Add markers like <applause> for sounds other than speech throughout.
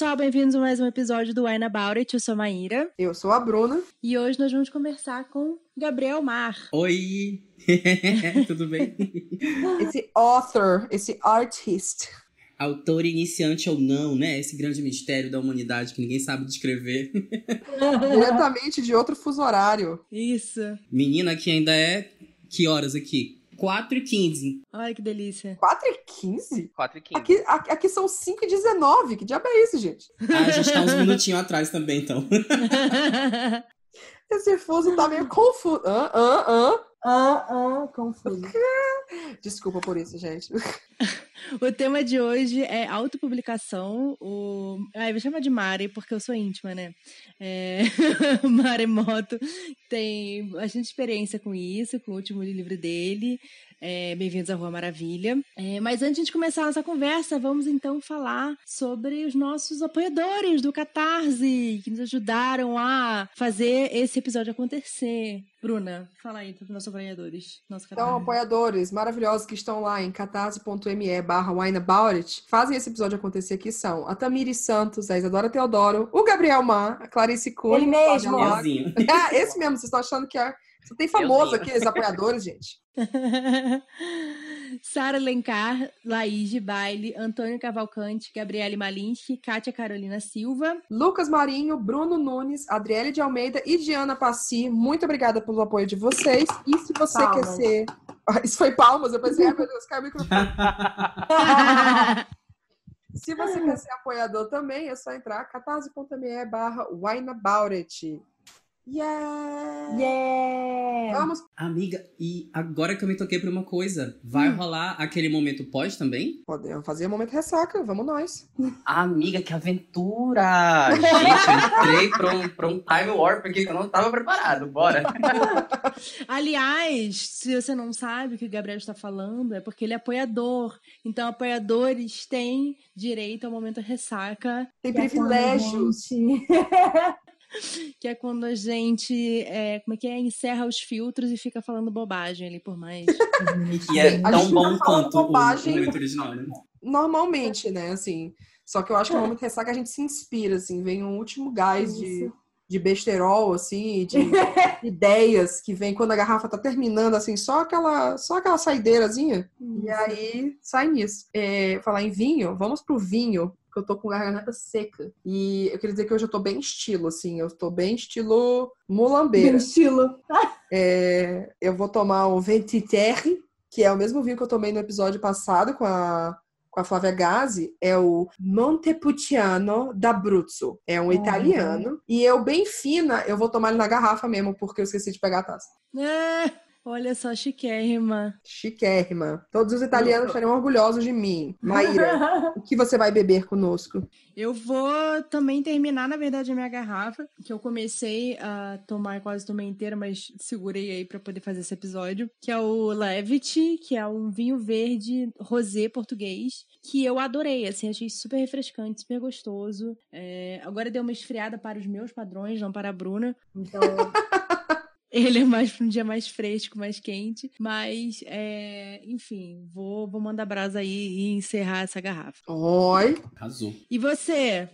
Pessoal, bem-vindos a mais um episódio do Wine About It. Eu sou a Maíra. Eu sou a Bruna. E hoje nós vamos conversar com Gabriel Mar. Oi! <laughs> Tudo bem? Esse author, esse artist. Autor iniciante ou não, né? Esse grande mistério da humanidade que ninguém sabe descrever. <laughs> Diretamente de outro fuso horário. Isso. Menina, que ainda é. Que horas aqui? 4 e 15. Ai, que delícia. 4 e 15? 4 e 15. Aqui, aqui, aqui são 5 e 19. Que diabo é isso, gente? Ah, a gente tá uns minutinhos atrás também, então. <laughs> Esse fuso tá meio confuso. Hã? Hã? Hã? Ah, ah, confuso. <laughs> Desculpa por isso, gente. <laughs> o tema de hoje é autopublicação. O... Ah, eu vou chamar de Mari, porque eu sou íntima, né? É... <laughs> Maremoto tem bastante experiência com isso, com o último livro dele. É, Bem-vindos à Rua Maravilha. É, mas antes de começar a nossa conversa, vamos então falar sobre os nossos apoiadores do Catarse, que nos ajudaram a fazer esse episódio acontecer. Bruna, fala aí para os nossos apoiadores. Nosso então, apoiadores maravilhosos que estão lá em catarse.me barra fazem esse episódio acontecer aqui são a Tamiri Santos, a Isadora Teodoro, o Gabriel Mar, a Clarice Cunha. Ele mesmo. Ah, <laughs> esse mesmo, vocês estão achando que é... Só tem famoso aqui, os apoiadores, gente. <laughs> Sara Lencar, Laís de Baile, Antônio Cavalcante, Gabriele Malinsky, Kátia Carolina Silva, Lucas Marinho, Bruno Nunes, Adriele de Almeida e Diana Passi. Muito obrigada pelo apoio de vocês. E se você palmas. quer ser. Isso foi palmas, eu pensei, ai meu Deus, caiu o microfone. <laughs> se você quer ser apoiador também, é só entrar catarse.me barra. Yeah! Yeah! Vamos. Amiga, e agora que eu me toquei por uma coisa, vai Hum. rolar aquele momento pós também? Podemos fazer momento ressaca, vamos nós. Amiga, que aventura! <laughs> Gente, eu <laughs> entrei pra um, pra um time warp aqui que eu não tava preparado. Bora! <laughs> Aliás, se você não sabe o que o Gabriel está falando, é porque ele é apoiador. Então, apoiadores têm direito ao momento ressaca, Tem privilégios. <laughs> que é quando a gente, é, como é que é, encerra os filtros e fica falando bobagem ali por mais. <laughs> Que é tão gente bom tá quanto o- bobagem. o original, né? Normalmente, né? Assim. Só que eu acho que no momento ressaca a gente se inspira, assim, vem um último gás de, de besterol, assim, de <laughs> ideias que vem quando a garrafa tá terminando, assim, só aquela, só aquela saideirazinha. E aí sai nisso. É, falar em vinho, vamos pro vinho, que eu tô com garganta seca. E eu queria dizer que hoje eu tô bem estilo, assim, eu tô bem estilo Bem mulambeira. estilo. <laughs> É, eu vou tomar o Ventiterre, que é o mesmo vinho que eu tomei no episódio passado com a, com a Flávia Gazi. É o Montepulciano d'Abruzzo. É um Uhum. italiano. E eu, bem fina, eu vou tomar ele na garrafa mesmo, porque eu esqueci de pegar a taça. Olha só, chiquérrima. Chiquérrima. Todos os italianos estariam orgulhosos de mim. Maíra, <laughs> o que você vai beber conosco? Eu vou também terminar, na verdade, a minha garrafa, que eu comecei a tomar, quase tomei inteira, mas segurei aí pra poder fazer esse episódio, que é o Levity, que é um vinho verde rosé português, que eu adorei, assim, achei super refrescante, super gostoso. É, agora deu uma esfriada para os meus padrões, não para a Bruna. Então, <laughs> Ele é mais para um dia mais fresco, mais quente, mas, é, enfim, vou, vou mandar brasa aí e encerrar essa garrafa. Oi. Arrasou. E você?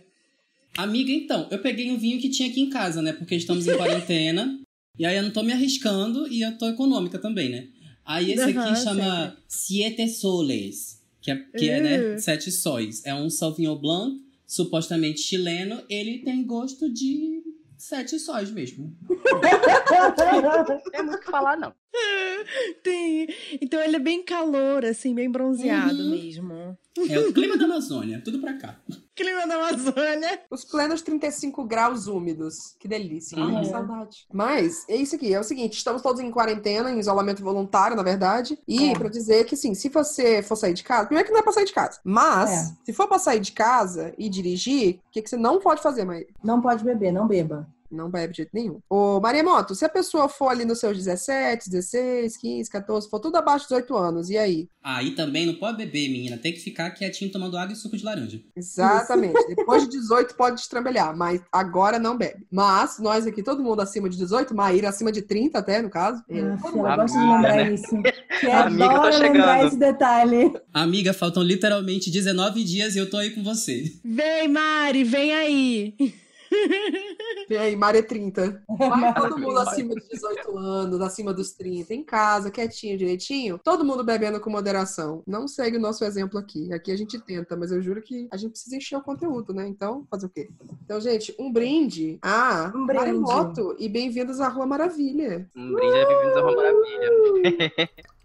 Amiga, então, eu peguei um vinho que tinha aqui em casa, né? Porque estamos em quarentena. <laughs> e aí eu não tô me arriscando e eu tô econômica também, né? Aí esse aqui Aham, chama Siete Soles, que é, que é né, Uh. sete sóis. É um Sauvignon Blanc, supostamente chileno. Ele tem gosto de sete sóis mesmo. Não tem muito o que falar, não. <laughs> Tem. Então ele é bem calor, assim, bem bronzeado Uhum. mesmo. É o clima da Amazônia, tudo pra cá. Clima da Amazônia. Os plenos 35 graus úmidos. Que delícia. Uhum. Ai, que saudade. Mas é isso aqui. É o seguinte: estamos todos em quarentena, em isolamento voluntário, na verdade. E É. pra dizer que, sim, se você for sair de casa, primeiro que não é pra sair de casa. Mas, É. se for pra sair de casa e dirigir, o que, que você não pode fazer, Maíra? não pode beber, não beba. Não bebe de jeito nenhum. Ô, Maremoto, se a pessoa for ali nos seus 17, 16, 15, 14, for tudo abaixo de 18 anos, e aí? Aí também não pode beber, menina. Tem que ficar quietinho tomando água e suco de laranja. Exatamente. Depois de 18 pode destrambelhar, mas agora não bebe. Mas nós aqui, todo mundo acima de 18, Maíra acima de 30 até, no caso. Ah, todo filha, mundo- eu gosto de Amiga, lembrar né? isso. <laughs> Que Amiga, tô adora lembrar chegando. esse detalhe. Amiga, faltam literalmente 19 dias e eu tô aí com você. Vem, Mari, vem aí. Vem aí, Mari é 30. Vai <laughs> todo mundo acima de 18 anos, acima dos 30, em casa, quietinho, direitinho. Todo mundo bebendo com moderação. Não segue o nosso exemplo aqui. Aqui a gente tenta, mas eu juro que a gente precisa encher o conteúdo, né? Então, fazer o quê? Então, gente, um brinde a Um brinde. Maremoto e bem-vindos à Rua Maravilha. Um brinde é bem-vindos a uma maravilha. <laughs>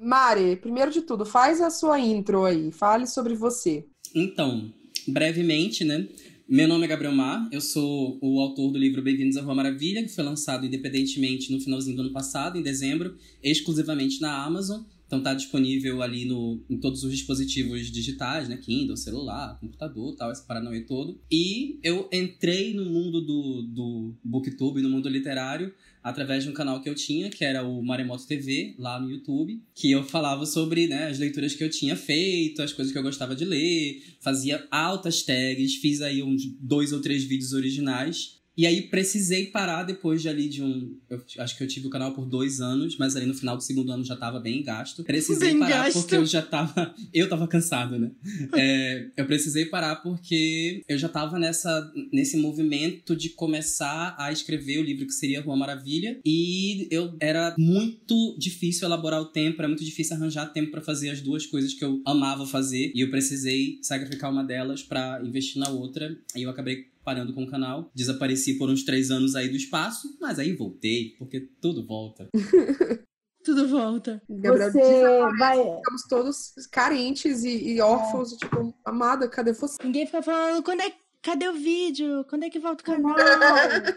Mari, primeiro de tudo, faz a sua intro aí. Fale sobre você. Então, brevemente, né? Meu nome é Gabriel Mar, eu sou o autor do livro Bem-vindos à Rua Maravilha, que foi lançado independentemente no finalzinho do ano passado, em dezembro, exclusivamente na Amazon. Então tá disponível ali no, em todos os dispositivos digitais, né? Kindle, celular, computador, tal, esse paranauê todo. E eu entrei no mundo do, do Booktube, no mundo literário, através de um canal que eu tinha, que era o Maremoto TV, lá no YouTube, que eu falava sobre né, as leituras que eu tinha feito, as coisas que eu gostava de ler, fazia altas tags, fiz aí uns dois ou três vídeos originais. E aí precisei parar depois de ali de um. Eu acho que eu tive o canal por dois anos, mas ali no final do segundo ano já tava bem gasto. Precisei Bem parar gasto. porque eu já tava. <laughs> Eu tava cansado, né? É, eu precisei parar porque eu já tava nessa, nesse movimento de começar a escrever o livro que seria Rua Maravilha. E eu era muito difícil elaborar o tempo, era muito difícil arranjar tempo pra fazer as duas coisas que eu amava fazer. E eu precisei sacrificar uma delas pra investir na outra. E eu acabei parando com o canal. Desapareci por uns três anos aí do espaço, mas aí voltei, porque tudo volta. <laughs> Tudo volta. Gabriel, Você vai. ficamos todos carentes e, e órfãos, tipo, amada, cadê você? Ninguém fica falando, quando é... cadê o vídeo? Quando é que volta o canal?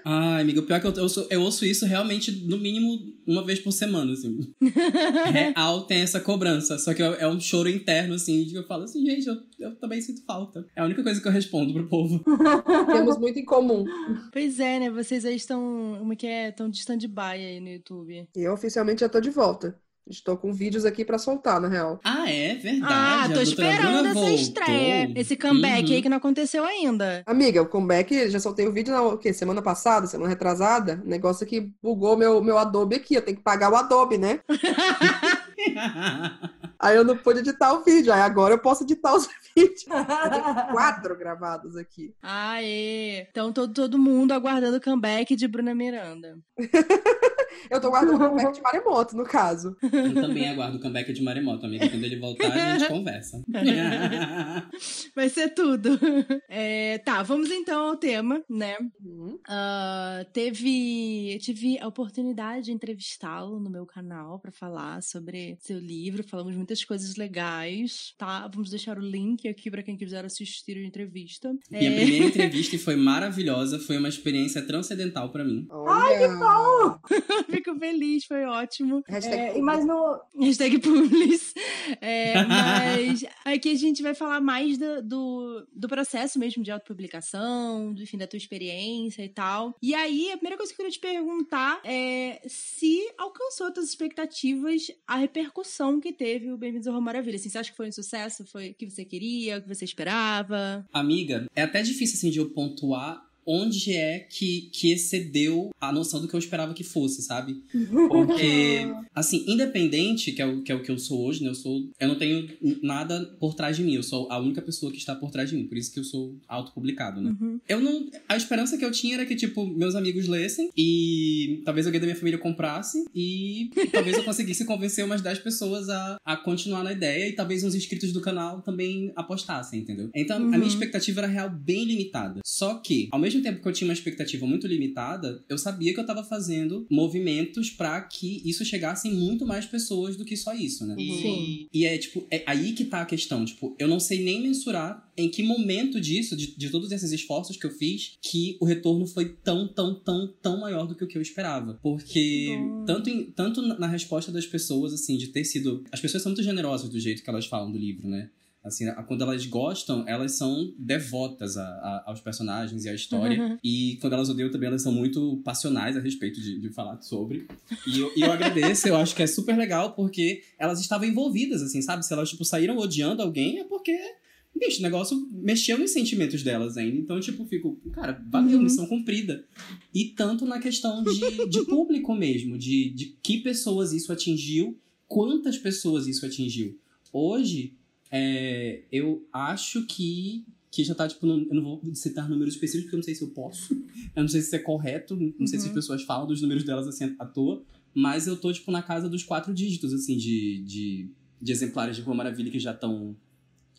Ai, amiga, o pior é que eu, eu, sou- eu ouço isso realmente, no mínimo, uma vez por semana, assim. <laughs> Real tem essa cobrança. Só que é é um choro interno, assim, de que eu falo assim, gente, eu, eu também sinto falta. É a única coisa que eu respondo pro povo. <laughs> Temos muito em comum. Pois é, né? Vocês aí estão, como é que é? Estão de stand-by aí no YouTube. E eu oficialmente já tô de volta. Estou com vídeos aqui pra soltar, na real. Ah, é verdade. Ah, tô esperando essa voltou. estreia. Esse comeback Uhum. aí que não aconteceu ainda. Amiga, o comeback, já soltei o vídeo na o quê? semana passada, semana retrasada. O negócio que bugou meu, meu Adobe aqui. Eu tenho que pagar o Adobe, né? <laughs> Aí eu não pude editar o vídeo. Aí agora eu posso editar os <laughs> vídeos. Eu tenho quatro gravados aqui. Aê! Então todo, todo mundo aguardando o comeback de Bruna Miranda. <laughs> Eu tô guardando o comeback de <laughs> maremoto, no caso. Eu também aguardo o comeback de Maremoto, amiga. Quando ele voltar, a gente conversa. <laughs> Vai ser tudo. É, tá, vamos então ao tema, né? Uhum. Ah, teve, eu tive a oportunidade de entrevistá-lo no meu canal pra falar sobre seu livro. Falamos muitas coisas legais, tá? Vamos deixar o link aqui pra quem quiser assistir a entrevista. Minha É, primeira entrevista <laughs> foi maravilhosa, foi uma experiência transcendental pra mim. Olha. <laughs> Fico feliz, foi ótimo. Hashtag É, mas no, Hashtag Publis. É, mas <laughs> aqui a gente vai falar mais do, do, do processo mesmo de autopublicação, do enfim, da tua experiência e tal. E aí, a primeira coisa que eu queria te perguntar é se alcançou as tuas expectativas a repercussão que teve o Bem-vindos ao Rua Maravilha. Assim, você acha que foi um sucesso? Foi o que você queria, o que você esperava? Amiga, é até difícil assim de eu pontuar onde é que, que excedeu a noção do que eu esperava que fosse, sabe? <laughs> Porque, assim, independente, que é o que, é o que eu sou hoje, né? Eu sou. Eu não tenho nada por trás de mim. Eu sou a única pessoa que está por trás de mim. Por isso que eu sou autopublicado, né? Uhum. Eu não. A esperança que eu tinha era que, tipo, meus amigos lessem e talvez alguém da minha família comprasse e talvez eu conseguisse convencer umas 10 pessoas a, a continuar na ideia e talvez uns inscritos do canal também apostassem, entendeu? Então a Uhum. minha expectativa era real bem limitada. Só que, ao mesmo tempo que eu tinha uma expectativa muito limitada, eu sabia que eu tava fazendo movimentos pra que isso chegasse em muito mais pessoas do que só isso, né? E Sim. E é, tipo, é aí que tá a questão. Tipo, eu não sei nem mensurar em que momento disso, de, de todos esses esforços que eu fiz, que o retorno foi tão, tão, tão, tão maior do que o que eu esperava. Porque, Bom. tanto, em- tanto na na resposta das pessoas, assim, de ter sido. As pessoas são muito generosas do jeito que elas falam do livro, né? Assim, quando elas gostam, elas são devotas a- a- aos personagens e à história. Uhum. E quando elas odeiam também, elas são muito passionais a respeito de, de falar sobre. E eu, eu agradeço, eu acho que é super legal, porque elas estavam envolvidas, assim, sabe? Se elas, tipo, saíram odiando alguém, é porque, bicho, o negócio mexeu nos sentimentos delas ainda. Então, tipo, fico, cara, valeu, Uhum. missão cumprida. E tanto na questão de, de público mesmo, de, de que pessoas isso atingiu, quantas pessoas isso atingiu. Hoje, é, eu acho que, que já tá, tipo, num- eu não vou citar números específicos, porque eu não sei se eu posso. <laughs> Eu não sei se isso é correto, não sei se as Uhum. pessoas falam dos números delas assim à toa. Mas eu tô, tipo, na casa dos quatro dígitos, assim, de, de, de exemplares de Rua Maravilha que já estão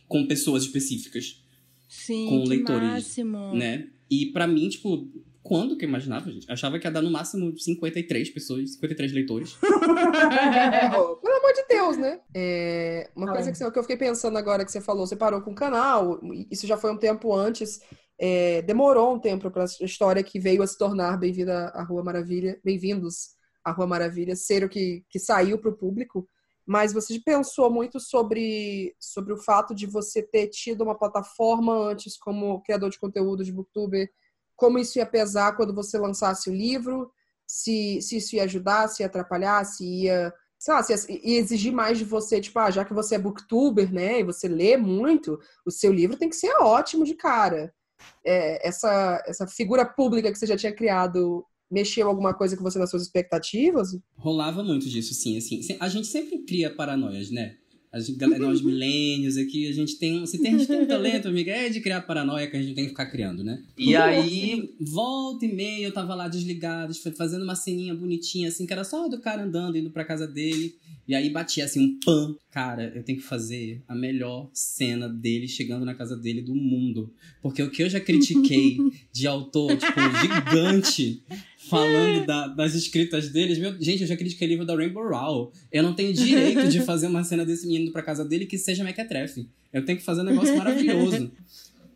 com pessoas específicas, Sim, Com leitores, máximo. né? E pra mim, tipo, quando que eu imaginava, gente? Achava que ia dar no máximo 53 pessoas, 53 leitores. <laughs> Pelo amor de Deus, né? É, uma Ah, coisa é. que eu fiquei pensando agora que você falou, você parou com o canal, isso já foi um tempo antes, é, demorou um tempo para a história que veio a se tornar Bem-vinda à Rua Maravilha, Bem-vindos à Rua Maravilha, ser o que, que saiu para o público, mas você pensou muito sobre, sobre o fato de você ter tido uma plataforma antes como criador de conteúdo de booktuber, como isso ia pesar quando você lançasse o livro, se, se isso ia ajudar, se ia atrapalhar, se ia, sei lá, se ia, ia exigir mais de você, tipo, ah, já que você é booktuber, né, e você lê muito, o seu livro tem que ser ótimo de cara. É, essa, essa figura pública que você já tinha criado mexeu alguma coisa com você nas suas expectativas? Rolava muito disso, sim, assim. A gente sempre cria paranoias, né? A gente, galera, nós milênios aqui, a gente tem um. Se tem, a gente tem um talento, amiga, é de criar paranoia que a gente tem que ficar criando, né? E aí, volta e meia, eu tava lá desligado, fazendo uma ceninha bonitinha, assim, que era só do cara andando, indo pra casa dele. E aí batia assim um pam. Cara, eu tenho que fazer a melhor cena dele chegando na casa dele do mundo. Porque o que eu já critiquei de autor, tipo, gigante, falando da- das escritas deles, meu, gente, eu já critiquei livro da Rainbow Rowell. Eu não tenho direito de fazer uma cena desse menino pra casa dele que seja mequetrefe. Eu tenho que fazer um negócio maravilhoso.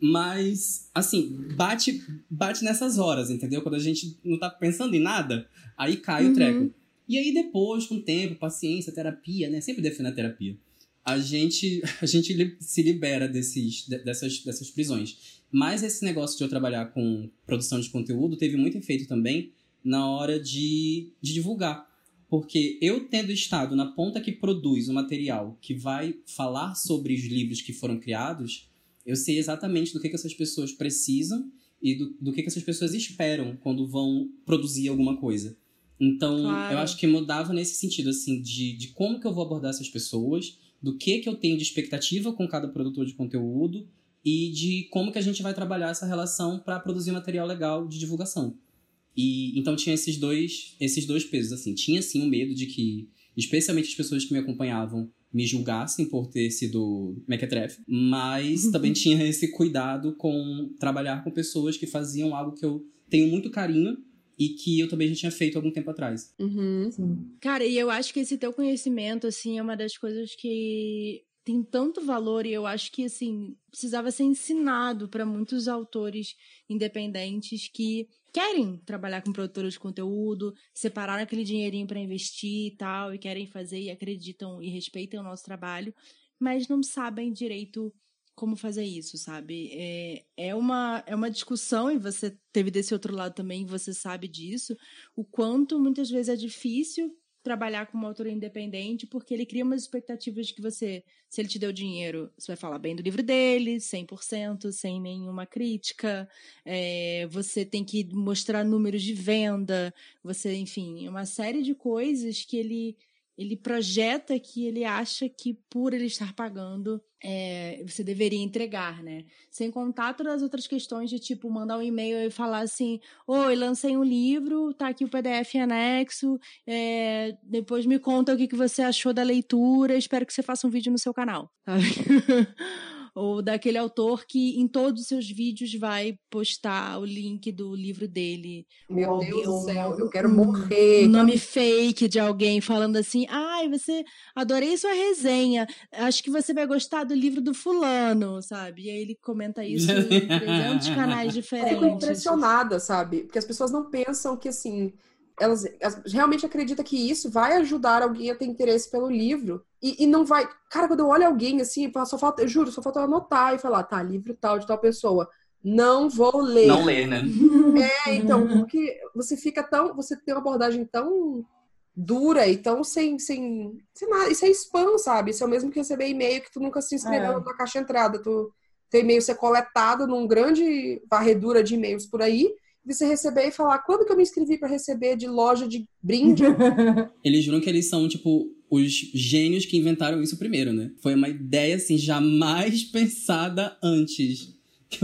Mas, assim, bate, bate nessas horas, entendeu? Quando a gente não tá pensando em nada, aí cai Uhum. o treco. E aí depois, com o tempo, paciência, terapia, né? Sempre defendo a terapia. A gente, <laughs> a gente se libera desses, de- dessas, dessas prisões. Mas esse negócio de eu trabalhar com produção de conteúdo teve muito efeito também na hora de, de divulgar. Porque eu tendo estado na ponta que produz o material que vai falar sobre os livros que foram criados, eu sei exatamente do que, que essas pessoas precisam e do, do que, que essas pessoas esperam quando vão produzir alguma coisa. Então, Claro. eu acho que mudava nesse sentido, assim, de, de como que eu vou abordar essas pessoas, do que que eu tenho de expectativa com cada produtor de conteúdo e de como que a gente vai trabalhar essa relação para produzir material legal de divulgação. E então tinha esses dois, esses dois pesos assim. Tinha sim o medo de que, especialmente as pessoas que me acompanhavam, me julgassem por ter sido mequetrefe, mas também tinha esse cuidado com trabalhar com pessoas que faziam algo que eu tenho muito carinho e que eu também já tinha feito algum tempo atrás. Uhum. Cara, e eu acho que esse teu conhecimento, assim, é uma das coisas que tem tanto valor e eu acho que, assim, precisava ser ensinado para muitos autores independentes que querem trabalhar com produtores de conteúdo, separaram aquele dinheirinho para investir e tal, e querem fazer e acreditam e respeitam o nosso trabalho, mas não sabem direito como fazer isso, sabe? É, é, uma, é uma discussão, e você teve desse outro lado também, você sabe disso, o quanto muitas vezes é difícil trabalhar com uma autora independente, porque ele cria umas expectativas de que você, se ele te deu dinheiro, você vai falar bem do livro dele, 100%, sem nenhuma crítica, é, você tem que mostrar números de venda, você, enfim, uma série de coisas que ele ele projeta que ele acha que por ele estar pagando é, você deveria entregar, né? Sem contar todas as outras questões de tipo mandar um e-mail e falar assim, oi, lancei um livro, tá aqui o PDF anexo, é, depois me conta o que, que você achou da leitura, espero que você faça um vídeo no seu canal, sabe? <laughs> Ou daquele autor que em todos os seus vídeos vai postar o link do livro dele Meu Ou Deus do céu, eu quero morrer. um nome fake de alguém falando assim: ai, você adorei sua resenha, acho que você vai gostar do livro do fulano, sabe? E aí ele comenta isso em <laughs> 300 canais Eu fico diferentes. impressionada, sabe? Porque as pessoas não pensam que, assim, elas, elas realmente acreditam que isso vai ajudar alguém a ter interesse pelo livro. E, e não vai. Cara, quando eu olho alguém assim, só falta, eu juro, só falta eu anotar e falar, tá, livro tal de tal pessoa. Não vou ler. Não ler, né? <laughs> É, então, porque você fica tão. Você tem uma abordagem tão dura e tão sem, sem, sem nada. Isso é spam, sabe? Isso é o mesmo que receber e-mail que tu nunca se inscreveu É. na tua caixa de entrada. Tu, teu e-mail ser coletado num grande varredura de e-mails por aí, você receber e falar, quando que eu me inscrevi para receber de loja de brinde? <laughs> <laughs> Eles juram que eles são, tipo, os gênios que inventaram isso primeiro, né? Foi uma ideia, assim, jamais pensada antes.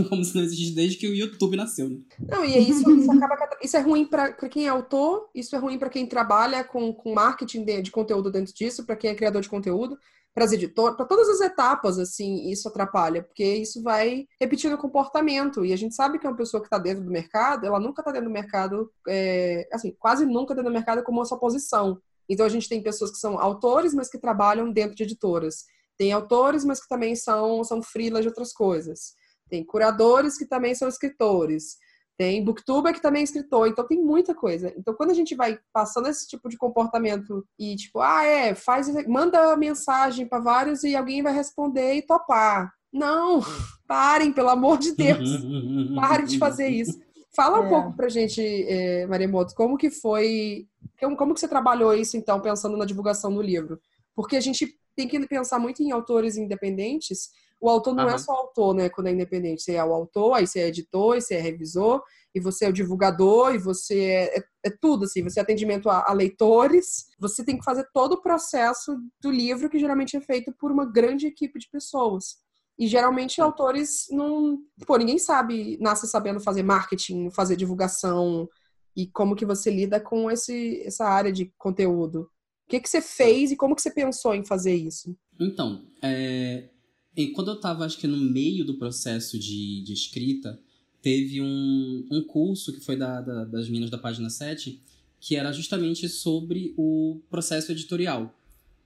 Como se não existisse desde que o YouTube nasceu, né? Não, e é isso, isso acaba isso é ruim para quem é autor, isso é ruim para quem trabalha com, com marketing de, de conteúdo dentro disso, para quem é criador de conteúdo, para as editoras, para todas as etapas, assim, isso atrapalha, porque isso vai repetindo o comportamento. E a gente sabe que uma pessoa que está dentro do mercado, ela nunca está dentro do mercado, é, assim, quase nunca dentro do mercado como uma sua posição. Então a gente tem pessoas que são autores, mas que trabalham dentro de editoras. Tem autores, mas que também são, são freelas de outras coisas. Tem curadores que também são escritores. Tem booktuber que também é escritor. Então tem muita coisa. Então quando a gente vai passando esse tipo de comportamento e tipo, ah, é, faz, manda mensagem para vários e alguém vai responder e topar. Não, <laughs> parem, pelo amor de Deus. <laughs> Parem de fazer isso. Fala um É. pouco pra gente, é, Maremoto, como que foi, como, como que você trabalhou isso, então, pensando na divulgação do livro? Porque a gente tem que pensar muito em autores independentes. O autor não é Aham. só autor, né, quando é independente. Você é o autor, aí você é editor, aí você é revisor, e você é o divulgador, e você é, é, é tudo, assim. Você é atendimento a, a leitores. Você tem que fazer todo o processo do livro, que geralmente é feito por uma grande equipe de pessoas. E geralmente autores não. Pô, ninguém sabe, nasce sabendo fazer marketing, fazer divulgação e como que você lida com esse, essa área de conteúdo. O que, que você fez e como que você pensou em fazer isso? Então, é, e quando eu tava, acho que no meio do processo de, de escrita, teve um, um curso que foi da, da- das meninas da página 7, que era justamente sobre o processo editorial.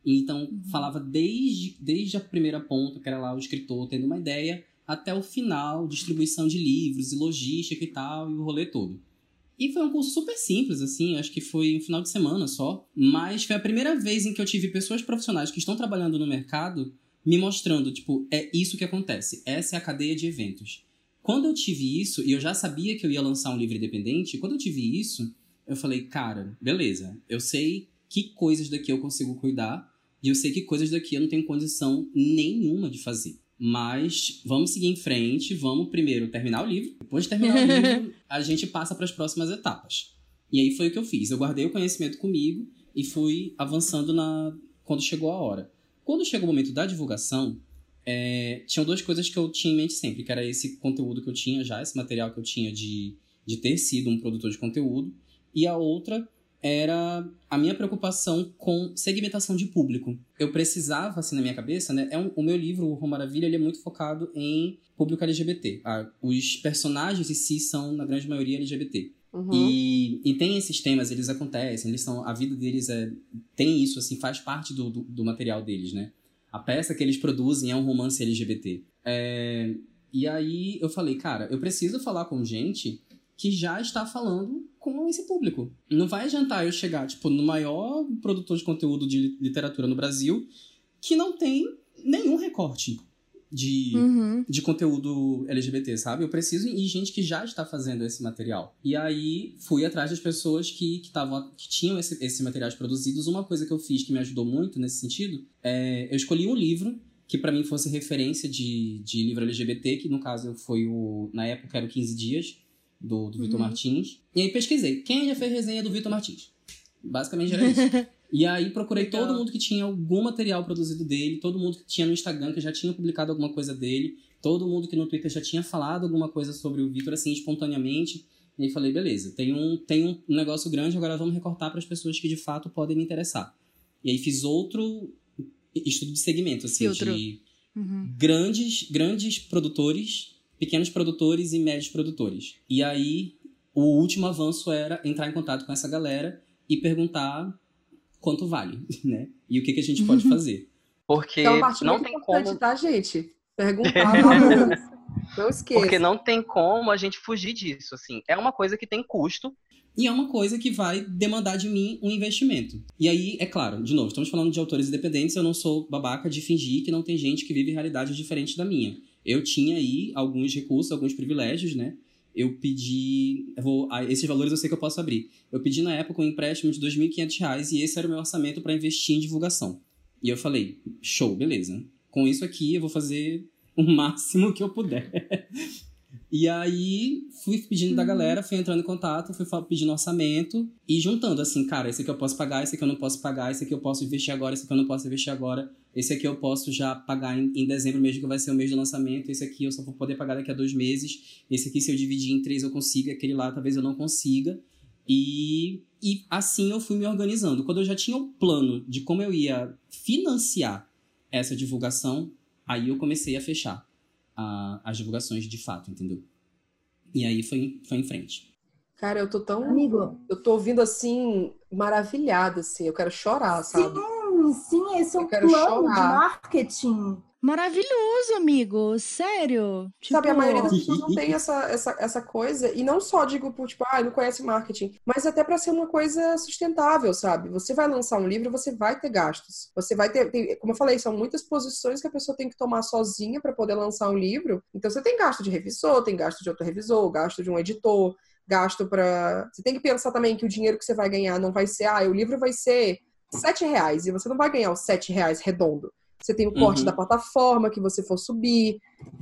Então, falava desde, desde a primeira ponta, que era lá o escritor tendo uma ideia, até o final, distribuição de livros e logística e tal, e o rolê todo. E foi um curso super simples, assim, acho que foi um final de semana só. Mas foi a primeira vez em que eu tive pessoas profissionais que estão trabalhando no mercado me mostrando, tipo, é isso que acontece. Essa é a cadeia de eventos. Quando eu tive isso, e eu já sabia que eu ia lançar um livro independente, quando eu tive isso, eu falei, cara, beleza, eu sei que coisas daqui eu consigo cuidar, e eu sei que coisas daqui eu não tenho condição nenhuma de fazer. Mas vamos seguir em frente, vamos primeiro terminar o livro. Depois de terminar o <laughs> livro, a gente passa para as próximas etapas. E aí foi o que eu fiz. Eu guardei o conhecimento comigo e fui avançando na quando chegou a hora. Quando chegou o momento da divulgação, é, tinham duas coisas que eu tinha em mente sempre, que era esse conteúdo que eu tinha já, esse material que eu tinha de, de ter sido um produtor de conteúdo, e a outra era a minha preocupação com segmentação de público. Eu precisava, assim, na minha cabeça, né? É um, o meu livro, o Rô Maravilha, ele é muito focado em público LGBT. Os personagens em si são, na grande maioria, LGBT. Uhum. E, e tem esses temas, eles acontecem, eles são, a vida deles é, tem isso, assim, faz parte do, do, do material deles, né? A peça que eles produzem é um romance LGBT. É, e aí eu falei, cara, eu preciso falar com gente que já está falando com esse público. Não vai adiantar eu chegar, tipo, no maior produtor de conteúdo de li- literatura no Brasil que não tem nenhum recorte de, Uhum. de conteúdo LGBT, sabe? Eu preciso ir gente que já está fazendo esse material. E aí fui atrás das pessoas que, que, tavam, que tinham esse, esses materiais produzidos. Uma coisa que eu fiz que me ajudou muito nesse sentido é eu escolhi um livro que para mim fosse referência de, de livro LGBT, que no caso foi o. Na época era o 15 Dias, do, do Vitor Uhum. Martins. E aí pesquisei. Quem já fez resenha do Vitor Martins? Basicamente era isso. <laughs> E aí procurei Legal. todo mundo que tinha algum material produzido dele, todo mundo que tinha no Instagram que já tinha publicado alguma coisa dele, todo mundo que no Twitter já tinha falado alguma coisa sobre o Vitor, assim, espontaneamente. E aí falei, beleza, tem um, tem um negócio grande, agora vamos recortar para as pessoas que de fato podem me interessar. E aí fiz outro estudo de segmento, assim, Filtro. de Uhum. grandes, grandes produtores, pequenos produtores e médios produtores. E aí, o último avanço era entrar em contato com essa galera e perguntar quanto vale, <laughs> né? E o que, que a gente pode fazer. Porque Então, é uma parte não muito tem importante, como. tá, gente? Perguntar. <laughs> Não esqueça. Porque não tem como a gente fugir disso, assim. É uma coisa que tem custo. E é uma coisa que vai demandar de mim um investimento. E aí, é claro, de novo, estamos falando de autores independentes, eu não sou babaca de fingir que não tem gente que vive realidades diferentes da minha. Eu tinha aí alguns recursos, alguns privilégios, né? Eu pedi. Eu vou, ah, esses valores eu sei que eu posso abrir. Eu pedi na época um empréstimo de R$ 2.500 e esse era o meu orçamento para investir em divulgação. E eu falei, show, beleza. Com isso aqui eu vou fazer o <laughs> máximo que eu puder. E aí fui pedindo da galera, fui entrando em contato, fui pedindo orçamento e juntando assim, cara, esse aqui eu posso pagar, esse aqui eu não posso pagar, esse aqui eu posso investir agora, esse aqui eu não posso investir agora, esse aqui eu posso já pagar em, em dezembro mesmo, que vai ser o mês do lançamento, esse aqui eu só vou poder pagar daqui a dois meses, esse aqui se eu dividir em três eu consigo, aquele lá talvez eu não consiga. E, e assim eu fui me organizando. Quando eu já tinha o plano de como eu ia financiar essa divulgação, aí eu comecei a fechar a, as divulgações de fato, entendeu? E aí foi, foi em frente. Cara, eu tô tão. Amigo. Eu tô ouvindo assim, maravilhada, assim. Eu quero chorar, sabe? Sim, sim, esse é Eu um quero plano de chorar. marketing. Maravilhoso, amigo. Sério. Sabe, a Tipo, maioria das pessoas não tem essa, essa, essa coisa, e não só digo por, tipo, ah, não conhece marketing, mas até para ser uma coisa sustentável, sabe? Você vai lançar um livro, você vai ter gastos. Você vai ter, tem- como eu falei, são muitas posições que a pessoa tem que tomar sozinha para poder lançar um livro. Então você tem gasto de revisor, tem gasto de outro revisor, gasto de um editor, gasto para. Você tem que pensar também que o dinheiro que você vai ganhar não vai ser, ah, o livro vai ser sete reais, e você não vai ganhar os sete reais redondo. Você tem o corte Uhum. da plataforma que você for subir.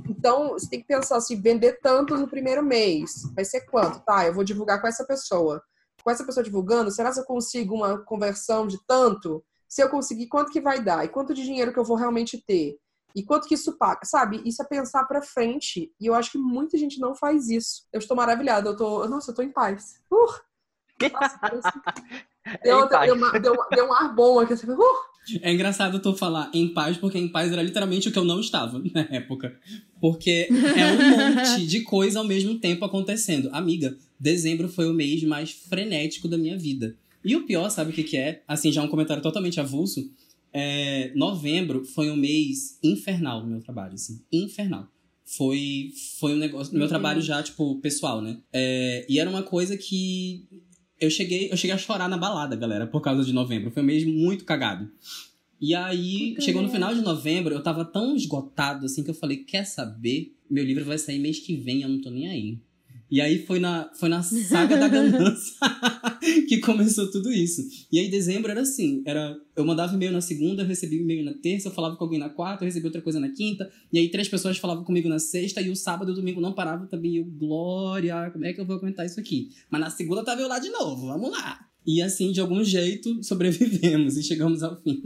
Então, você tem que pensar assim, vender tanto no primeiro mês. Vai ser quanto? Tá, eu vou divulgar com essa pessoa. Com essa pessoa divulgando, será que eu consigo uma conversão de tanto? Se eu conseguir, quanto que vai dar? E quanto de dinheiro que eu vou realmente ter? E quanto que isso paga? Sabe? Isso é pensar pra frente. E eu acho que muita gente não faz isso. Eu estou maravilhada. Eu tô... Nossa, eu tô em paz. Uh! <laughs> Nossa, deu, paz. deu, uma- deu uma- deu um ar bom aqui. Assim, uh! É engraçado tu falar em paz, porque em paz era literalmente o que eu não estava na época. Porque é um <laughs> monte de coisa ao mesmo tempo acontecendo. Amiga, dezembro foi o mês mais frenético da minha vida. E o pior, sabe o que, que é? Assim, já um comentário totalmente avulso. É, novembro foi um mês infernal no meu trabalho, assim. Infernal. Foi, foi um negócio. No meu trabalho já, tipo, pessoal, né? É, e era uma coisa que. Eu cheguei, eu cheguei a chorar na balada, galera, por causa de novembro. Foi um mês muito cagado. E aí, Puta chegou no final de novembro, eu tava tão esgotado assim que eu falei: quer saber? Meu livro vai sair mês que vem, eu não tô nem aí. E aí foi na, foi na <laughs> saga da ganância <laughs> que começou tudo isso. E aí, dezembro era assim: era, eu mandava e-mail na segunda, eu recebia e-mail na terça, eu falava com alguém na quarta, eu recebia outra coisa na quinta, e aí três pessoas falavam comigo na sexta, e o sábado e o domingo não parava também. E eu, glória, como é que eu vou aguentar isso aqui? Mas na segunda tava eu lá de novo, vamos lá. E assim, de algum jeito, <laughs> sobrevivemos e chegamos ao fim.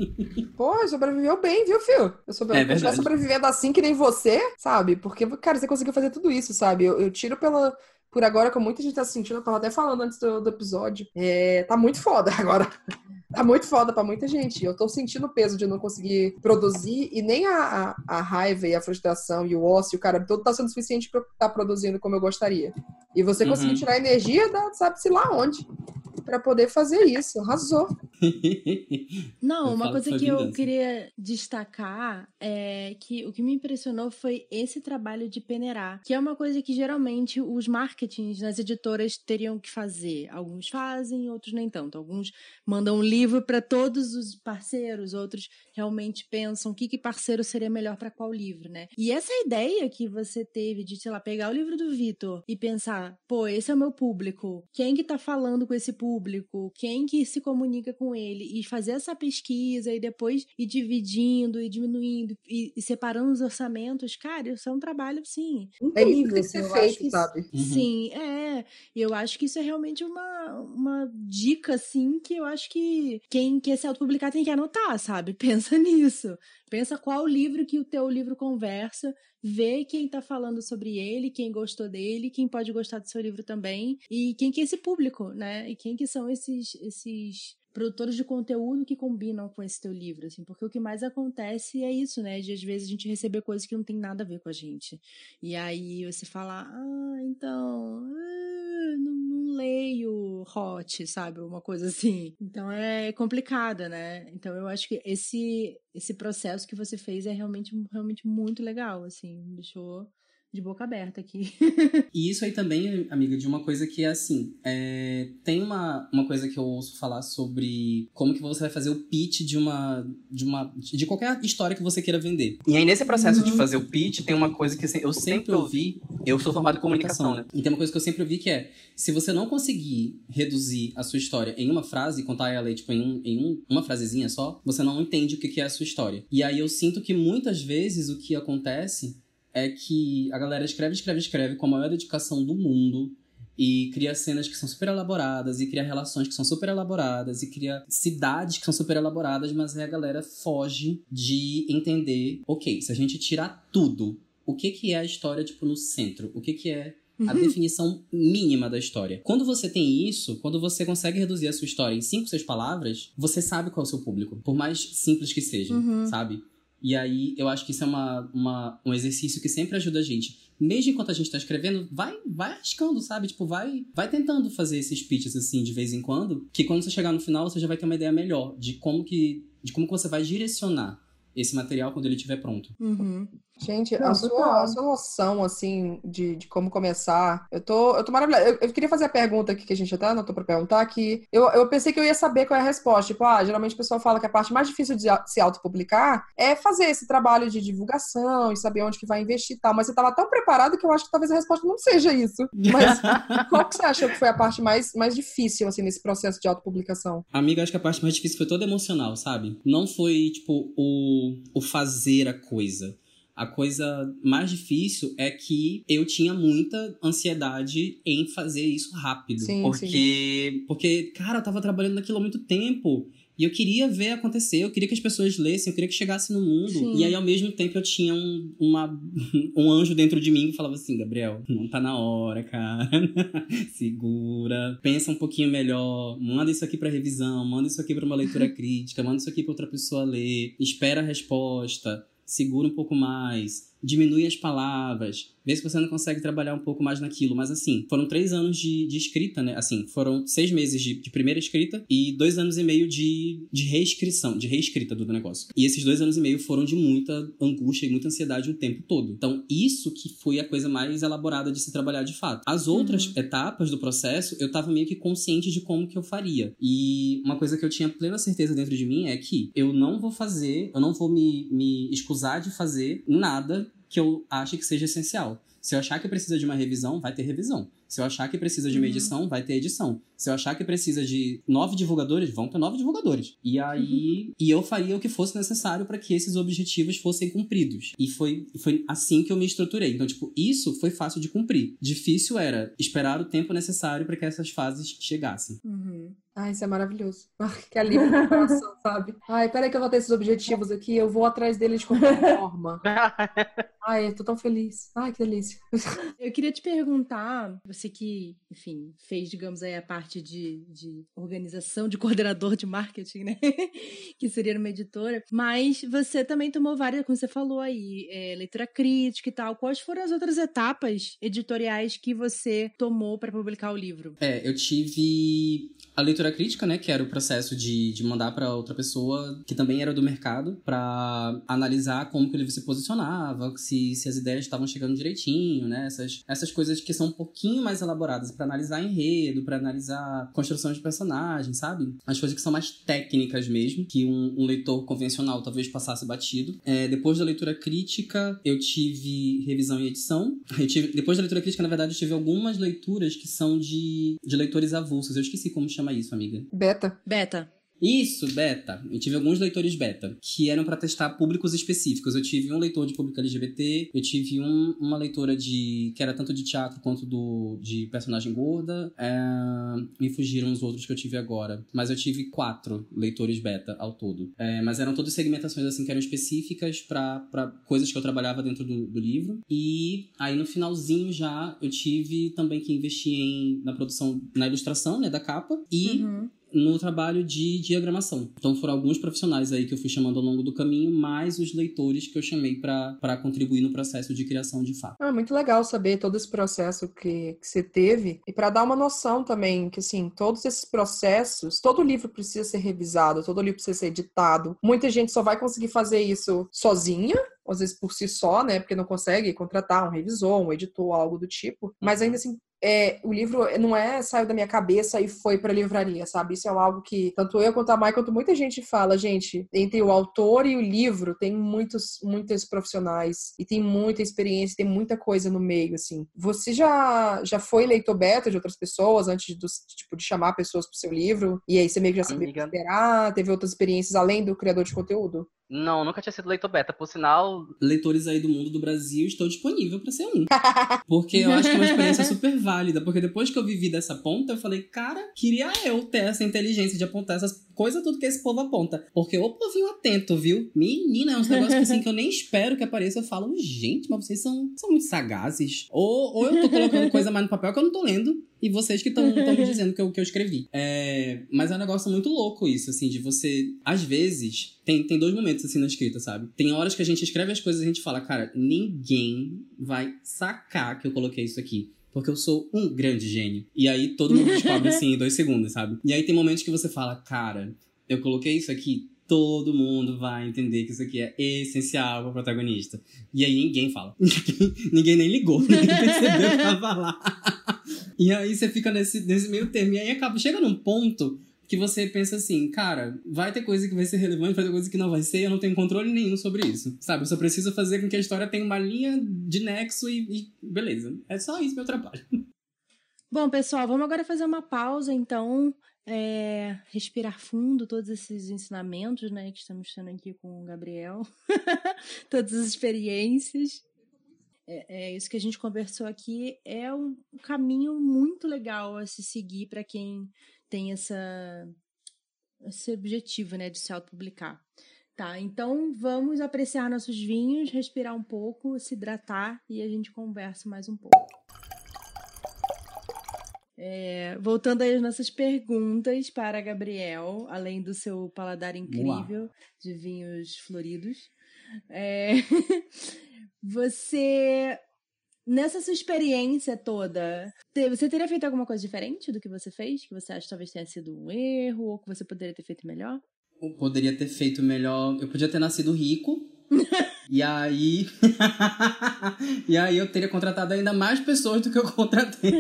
Pô, sobreviveu bem, viu, Fio? Eu sobre... É eu sobrevivendo assim que nem você, sabe? Porque, cara, você conseguiu fazer tudo isso, sabe? Eu, eu tiro pela. Por agora, como muita gente tá sentindo, eu tava até falando antes do, do episódio. É, tá muito foda agora. <laughs> Tá muito foda pra muita gente. Eu tô sentindo o peso de não conseguir produzir e nem a, a, a raiva e a frustração e o ócio, cara, todo tá sendo suficiente pra eu estar produzindo como eu gostaria. E você Uhum. conseguir tirar energia da sabe-se lá onde pra poder fazer isso. Arrasou. <laughs> Não, uma coisa que eu queria destacar é que o que me impressionou foi esse trabalho de peneirar, que é uma coisa que geralmente os marketings nas editoras teriam que fazer. Alguns fazem, outros nem tanto. Alguns mandam um livro para todos os parceiros, outros realmente pensam o que, que parceiro seria melhor para qual livro, né? E essa ideia que você teve de, sei lá, pegar o livro do Vitor e pensar, pô, esse é o meu público, quem que tá falando com esse público, quem que se comunica com ele, e fazer essa pesquisa e depois ir dividindo e diminuindo e, e separando os orçamentos, cara, isso é um trabalho, sim, É isso que Incrível, tem que ser eu acho feito, isso- sabe? Uhum. Sim, é. Eu acho que isso é realmente uma, uma dica, assim, que eu acho que quem quer se autopublicar tem que anotar, sabe? <laughs> Pensa nisso. Pensa qual livro que o teu livro conversa, vê quem tá falando sobre ele, quem gostou dele, quem pode gostar do seu livro também, e quem que é esse público, né? E quem que são esses, esses produtores de conteúdo que combinam com esse teu livro, assim, porque o que mais acontece é isso, né? De às vezes a gente receber coisas que não tem nada a ver com a gente. E aí você fala, ah, então, ah, não, não leio hot, sabe? Uma coisa assim. Então é complicado, né? Então eu acho que esse esse processo que você fez é realmente realmente muito legal, assim, deixou de boca aberta aqui. <laughs> E isso aí também, amiga, de uma coisa que é assim, é, tem uma, uma coisa que eu ouço falar sobre como que você vai fazer o pitch de uma, de uma, de qualquer história que você queira vender. E aí, nesse processo de fazer o pitch, tem uma coisa que eu sempre ouvi. Eu sou formado em comunicação, né? E tem uma coisa que eu sempre ouvi que é, se você não conseguir reduzir a sua história em uma frase, contar ela tipo, em, um, em um, uma frasezinha só, você não entende o que é a sua história. E aí eu sinto que muitas vezes o que acontece é que a galera escreve, escreve, escreve com a maior dedicação do mundo e cria cenas que são super elaboradas e cria relações que são super elaboradas e cria cidades que são super elaboradas, mas aí a galera foge de entender, ok, se a gente tirar tudo, o que que é a história tipo no centro? O que que é a definição mínima da história. Quando você tem isso, quando você consegue reduzir a sua história em cinco, seis palavras, você sabe qual é o seu público. Por mais simples que seja, sabe? E aí, eu acho que isso é uma, uma, um exercício que sempre ajuda a gente. Mesmo enquanto a gente tá escrevendo, vai, vai arriscando, sabe? Tipo, vai, vai tentando fazer esses pitches assim de vez em quando, que quando você chegar no final, você já vai ter uma ideia melhor de como que, de como que você vai direcionar esse material quando ele estiver pronto. Uhum. Gente, Não, a sua, a sua noção, assim, de, de como começar, eu tô, eu tô maravilhada. Eu, eu queria fazer a pergunta aqui que a gente até anotou pra perguntar, que eu, eu pensei que eu ia saber qual é a resposta. Tipo, ah, geralmente o pessoal fala que a parte mais difícil de se autopublicar é fazer esse trabalho de divulgação e saber onde que vai investir e tal. Mas você tava tão preparado que eu acho que talvez a resposta não seja isso. Mas <laughs> qual que você achou que foi a parte mais, mais difícil, assim, nesse processo de autopublicação? Amiga, acho que a parte mais difícil foi toda emocional, sabe? Não foi, tipo, o, o fazer a coisa. A coisa mais difícil é que eu tinha muita ansiedade em fazer isso rápido. Sim, sim. porque, porque, cara, eu tava trabalhando naquilo há muito tempo. E eu queria ver acontecer, eu queria que as pessoas lessem, eu queria que chegasse no mundo. Sim. E aí, ao mesmo tempo, eu tinha um, uma, <laughs> um anjo dentro de mim que falava assim: Gabriel, não tá na hora, cara. <laughs> Segura, pensa um pouquinho melhor, manda isso aqui pra revisão, manda isso aqui pra uma leitura <laughs> crítica, manda isso aqui pra outra pessoa ler, espera a resposta, segura um pouco mais, diminui as palavras, vê se você não consegue trabalhar um pouco mais naquilo. Mas assim, foram três anos de, de escrita, né? Assim, foram seis meses de, de primeira escrita e dois anos e meio de, de reescrição, de reescrita do negócio. E esses dois anos e meio foram de muita angústia e muita ansiedade o tempo todo. Então, isso que foi a coisa mais elaborada de se trabalhar de fato. As outras etapas do processo, eu tava meio que consciente de como que eu faria. E uma coisa que eu tinha plena certeza dentro de mim é que eu não vou fazer, eu não vou me, me escusar de fazer nada que eu ache que seja essencial. Se eu achar que precisa de uma revisão, vai ter revisão. Se eu achar que precisa de uma edição, vai ter edição. Se eu achar que precisa de nove divulgadores, vão ter nove divulgadores. E aí, e eu faria o que fosse necessário para que esses objetivos fossem cumpridos. E foi, foi assim que eu me estruturei. Então, tipo, isso foi fácil de cumprir. Difícil era esperar o tempo necessário para que essas fases chegassem. Uhum. Ai, isso é maravilhoso. <laughs> Que alívio no coração, sabe? Ai, peraí que eu vou ter esses objetivos aqui, eu vou atrás deles de qualquer <laughs> forma. <laughs> Ai, eu tô tão feliz. Ai, que delícia. Eu queria te perguntar, você que, enfim, fez, digamos aí, a parte de, de organização, de coordenador de marketing, né? <laughs> que seria numa editora, mas você também tomou várias, como você falou aí, é, leitura crítica e tal. Quais foram as outras etapas editoriais que você tomou para publicar o livro? É, eu tive a leitura crítica, né, que era o processo de, de mandar para outra pessoa que também era do mercado para analisar como que o livro se posicionava, se, se as ideias estavam chegando direitinho, né, essas, essas coisas que são um pouquinho mais elaboradas para analisar enredo, para analisar construção de personagem, sabe? As coisas que são mais técnicas mesmo, que um, um leitor convencional talvez passasse batido. É, depois da leitura crítica, eu tive revisão e edição. <laughs> Eu tive, depois da leitura crítica, na verdade, eu tive algumas leituras que são de, de leitores avulsos. Eu esqueci como chama isso, amiga. Beta. Beta. Isso, beta. Eu tive alguns leitores beta, que eram pra testar públicos específicos. Eu tive um leitor de público LGBT, eu tive um- uma leitora de que era tanto de teatro quanto do de personagem gorda. É, me fugiram os outros que eu tive agora. Mas eu tive quatro leitores beta ao todo. É, mas eram todas segmentações assim que eram específicas pra coisas que eu trabalhava dentro do, do livro. E aí no finalzinho já eu tive também que investir em, na produção, na ilustração, né, da capa. E Uhum. No trabalho de diagramação. Então foram alguns profissionais aí que eu fui chamando ao longo do caminho, mais os leitores que eu chamei para contribuir no processo de criação de fato. Ah, muito legal saber todo esse processo que, que você teve e para dar uma noção também que assim todos esses processos, todo livro precisa ser revisado, todo livro precisa ser editado. Muita gente só vai conseguir fazer isso sozinha às vezes por si só, né? Porque não consegue contratar um revisor, um editor, algo do tipo. Mas ainda assim, é, o livro não é saiu da minha cabeça e foi pra livraria, sabe? Isso é algo que tanto eu quanto a Mai, quanto muita gente fala, gente, entre o autor e o livro tem muitos, muitos profissionais e tem muita experiência, tem muita coisa no meio, assim. Você já, já foi leitor beta de outras pessoas antes do, tipo, de chamar pessoas pro seu livro? E aí você meio que já sabia Amiga. esperar? Teve outras experiências além do criador de conteúdo? Não, nunca tinha sido leitor beta. Por sinal, Leitores aí do mundo do Brasil, estou disponível pra ser um. <laughs> Porque eu acho que é uma experiência super válida. Porque depois que eu vivi dessa ponta, eu falei, cara, queria eu ter essa inteligência de apontar essas coisas tudo que esse povo aponta. Porque o povinho atento, viu? Menina, é uns negócios que, assim, que eu nem espero que apareça. Eu falo, gente, mas vocês são, são muito sagazes. Ou, ou eu tô colocando coisa mais no papel que eu não tô lendo. E vocês que estão me dizendo que eu, que eu escrevi. É, mas é um negócio muito louco isso, assim, de você. Às vezes, tem, tem dois momentos assim na escrita, sabe? Tem horas que a gente escreve as coisas e a gente fala, cara, ninguém vai sacar que eu coloquei isso aqui. Porque eu sou um grande gênio. E aí todo mundo descobre <laughs> assim em dois segundos, sabe? E aí tem momentos que você fala, cara, eu coloquei isso aqui, todo mundo vai entender que isso aqui é essencial pro protagonista. E aí ninguém fala. <laughs> ninguém nem ligou, ninguém percebeu que tava lá. <laughs> e aí você fica nesse, nesse meio termo. E aí acaba, chega num ponto que você pensa assim, cara, vai ter coisa que vai ser relevante, vai ter coisa que não vai ser, eu não tenho controle nenhum sobre isso. Sabe? Eu só preciso fazer com que a história tenha uma linha de nexo e, e beleza. É só isso meu trabalho. Bom, pessoal, vamos agora fazer uma pausa, então. é, respirar fundo todos esses ensinamentos, né, que estamos tendo aqui com o Gabriel. <laughs> Todas as experiências. É, é isso que a gente conversou aqui. É um caminho muito legal a se seguir para quem tem essa, esse objetivo, né, de se autopublicar. Tá, então vamos apreciar nossos vinhos, respirar um pouco, se hidratar e a gente conversa mais um pouco. É, voltando aí às nossas perguntas para Gabriel, além do seu paladar incrível de vinhos floridos. É, <laughs> você, nessa sua experiência toda, você teria feito alguma coisa diferente do que você fez? Que você acha que talvez tenha sido um erro ou que você poderia ter feito melhor? Eu poderia ter feito melhor. Eu podia ter nascido rico. <laughs> e aí. <laughs> e aí eu teria contratado ainda mais pessoas do que eu contratei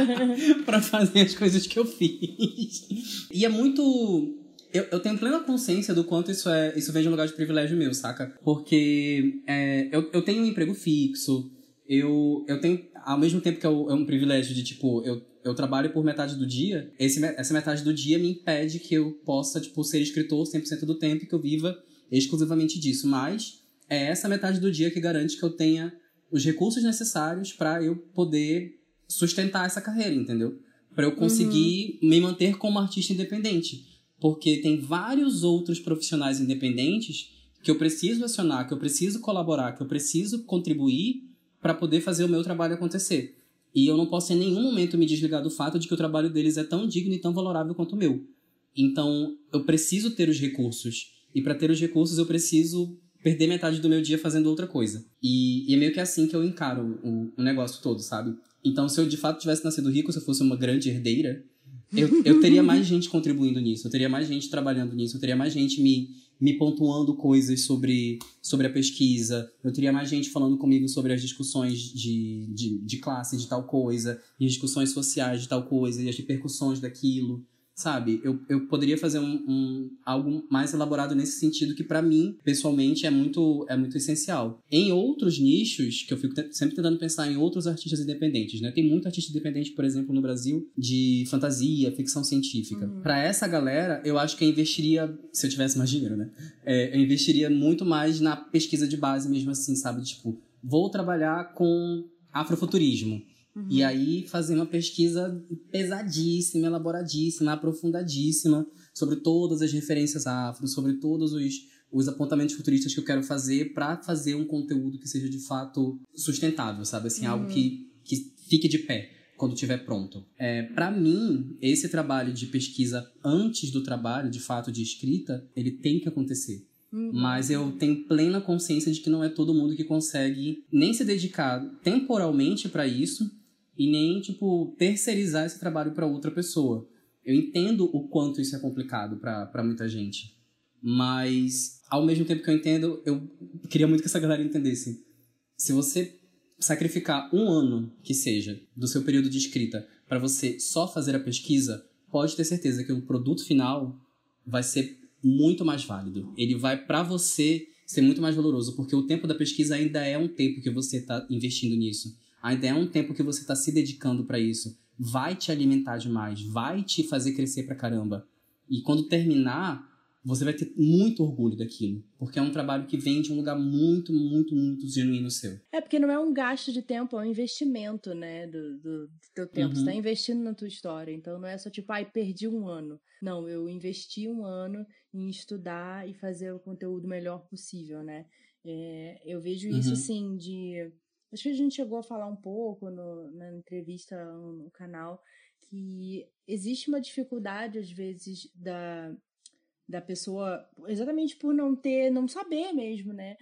<laughs> pra fazer as coisas que eu fiz. E é muito. Eu, eu tenho plena consciência do quanto isso é isso vem de um lugar de privilégio meu, saca? Porque é, eu, eu tenho um emprego fixo, eu, eu tenho, ao mesmo tempo que é um é um privilégio de, tipo, eu, eu trabalho por metade do dia, esse, essa metade do dia me impede que eu possa, tipo, ser escritor 100% do tempo e que eu viva exclusivamente disso. Mas é essa metade do dia que garante que eu tenha os recursos necessários para eu poder sustentar essa carreira, entendeu? Para eu conseguir me manter como artista independente. Porque tem vários outros profissionais independentes que eu preciso acionar, que eu preciso colaborar, que eu preciso contribuir para poder fazer o meu trabalho acontecer. E eu não posso em nenhum momento me desligar do fato de que o trabalho deles é tão digno e tão valorável quanto o meu. Então, eu preciso ter os recursos. E para ter os recursos, eu preciso perder metade do meu dia fazendo outra coisa. E, e é meio que assim que eu encaro o, o negócio todo, sabe? Então, se eu de fato tivesse nascido rico, se eu fosse uma grande herdeira, eu, eu teria mais gente contribuindo nisso, eu teria mais gente trabalhando nisso, eu teria mais gente me, me pontuando coisas sobre, sobre a pesquisa, eu teria mais gente falando comigo sobre as discussões de, de, de classe de tal coisa, e as discussões sociais de tal coisa, e as repercussões daquilo. Sabe, eu, eu poderia fazer um, um- algo mais elaborado nesse sentido que pra mim, pessoalmente, é muito, é muito essencial. Em outros nichos, que eu fico sempre tentando pensar em outros artistas independentes, né? Tem muito artista independente, por exemplo, no Brasil, de fantasia, ficção científica. Pra essa galera, eu acho que eu investiria, se eu tivesse mais dinheiro, né? É, eu investiria muito mais na pesquisa de base mesmo assim, sabe? Tipo, vou trabalhar com afrofuturismo. E aí fazer uma pesquisa pesadíssima, elaboradíssima, aprofundadíssima sobre todas as referências afro, sobre todos os, os apontamentos futuristas que eu quero fazer para fazer um conteúdo que seja de fato sustentável, sabe? Assim, algo que, que fique de pé quando estiver pronto. É, para mim, esse trabalho de pesquisa antes do trabalho, de fato, de escrita, ele tem que acontecer. Mas eu tenho plena consciência de que não é todo mundo que consegue nem se dedicar temporalmente para isso e nem, tipo, terceirizar esse trabalho para outra pessoa. Eu entendo o quanto isso é complicado para muita gente. Mas, ao mesmo tempo que eu entendo, eu queria muito que essa galera entendesse. Se você sacrificar um ano, que seja, do seu período de escrita para você só fazer a pesquisa, pode ter certeza que o produto final vai ser muito mais válido. Ele vai para você ser muito mais valoroso, porque o tempo da pesquisa ainda é um tempo que você está investindo nisso. Ainda é um tempo que você está se dedicando para isso. Vai te alimentar demais, vai te fazer crescer pra caramba. E quando terminar, você vai ter muito orgulho daquilo, porque é um trabalho que vem de um lugar muito, muito, muito genuíno seu. É porque não é um gasto de tempo, é um investimento, né, do, do, do teu tempo. Uhum. Você tá investindo na tua história, então não é só tipo, ai, perdi um ano. Não, eu investi um ano em estudar e fazer o conteúdo melhor possível, né. É, eu vejo isso, uhum. assim, de... Acho que a gente chegou a falar um pouco no, na entrevista no canal, que existe uma dificuldade, às vezes, da, da pessoa, exatamente por não ter, não saber mesmo, né?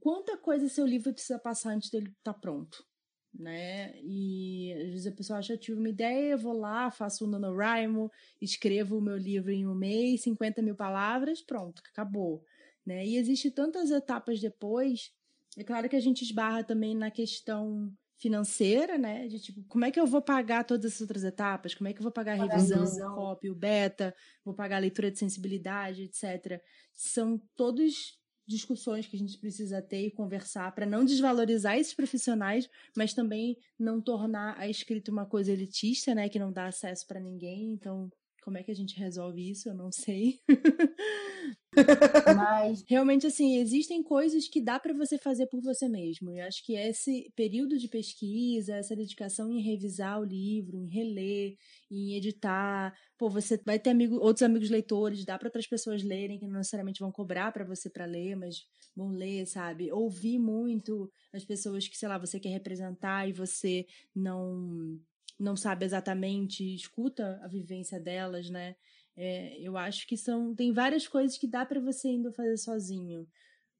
Quanta coisa seu livro precisa passar antes dele estar tá pronto, né? E às vezes a pessoa acha, eu tive uma ideia, vou lá, faço um NaNoWriMo, escrevo o meu livro em um mês, 50 mil palavras, pronto, acabou, né? E existe tantas etapas depois, é claro que a gente esbarra também na questão financeira, né? De tipo, como é que eu vou pagar todas as outras etapas? Como é que eu vou pagar a revisão, o copy, o beta, vou pagar a leitura de sensibilidade, etc. São todas discussões que a gente precisa ter e conversar para não desvalorizar esses profissionais, mas também não tornar a escrita uma coisa elitista, né, que não dá acesso para ninguém. Então, como é que a gente resolve isso? Eu não sei. <laughs> Mas realmente assim, existem coisas que dá para você fazer por você mesmo. E acho que esse período de pesquisa, essa dedicação em revisar o livro, em reler, em editar, pô, você vai ter amigo, outros amigos leitores, dá para outras pessoas lerem que não necessariamente vão cobrar para você para ler, mas vão ler, sabe? Ouvir muito as pessoas que, sei lá, você quer representar e você não não sabe exatamente, escuta a vivência delas, né? É, eu acho que são tem várias coisas que dá para você ainda fazer sozinho,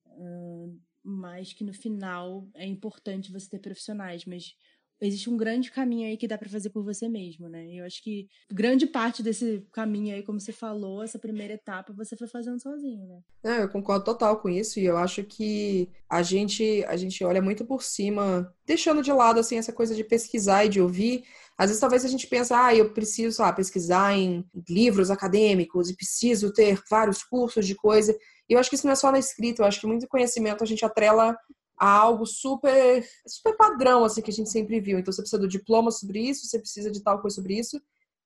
uh, mas que no final é importante você ter profissionais. Mas existe um grande caminho aí que dá para fazer por você mesmo, né? Eu acho que grande parte desse caminho aí, como você falou, essa primeira etapa você foi fazendo sozinho, né? É, eu concordo total com isso e eu acho que a gente a gente olha muito por cima, deixando de lado assim essa coisa de pesquisar e de ouvir. Às vezes talvez a gente pense, ah, eu preciso ah, pesquisar em livros acadêmicos e preciso ter vários cursos de coisa. E eu acho que isso não é só na escrita, eu acho que muito conhecimento a gente atrela a algo super, super padrão, assim, que a gente sempre viu. Então, você precisa do diploma sobre isso, você precisa de tal coisa sobre isso.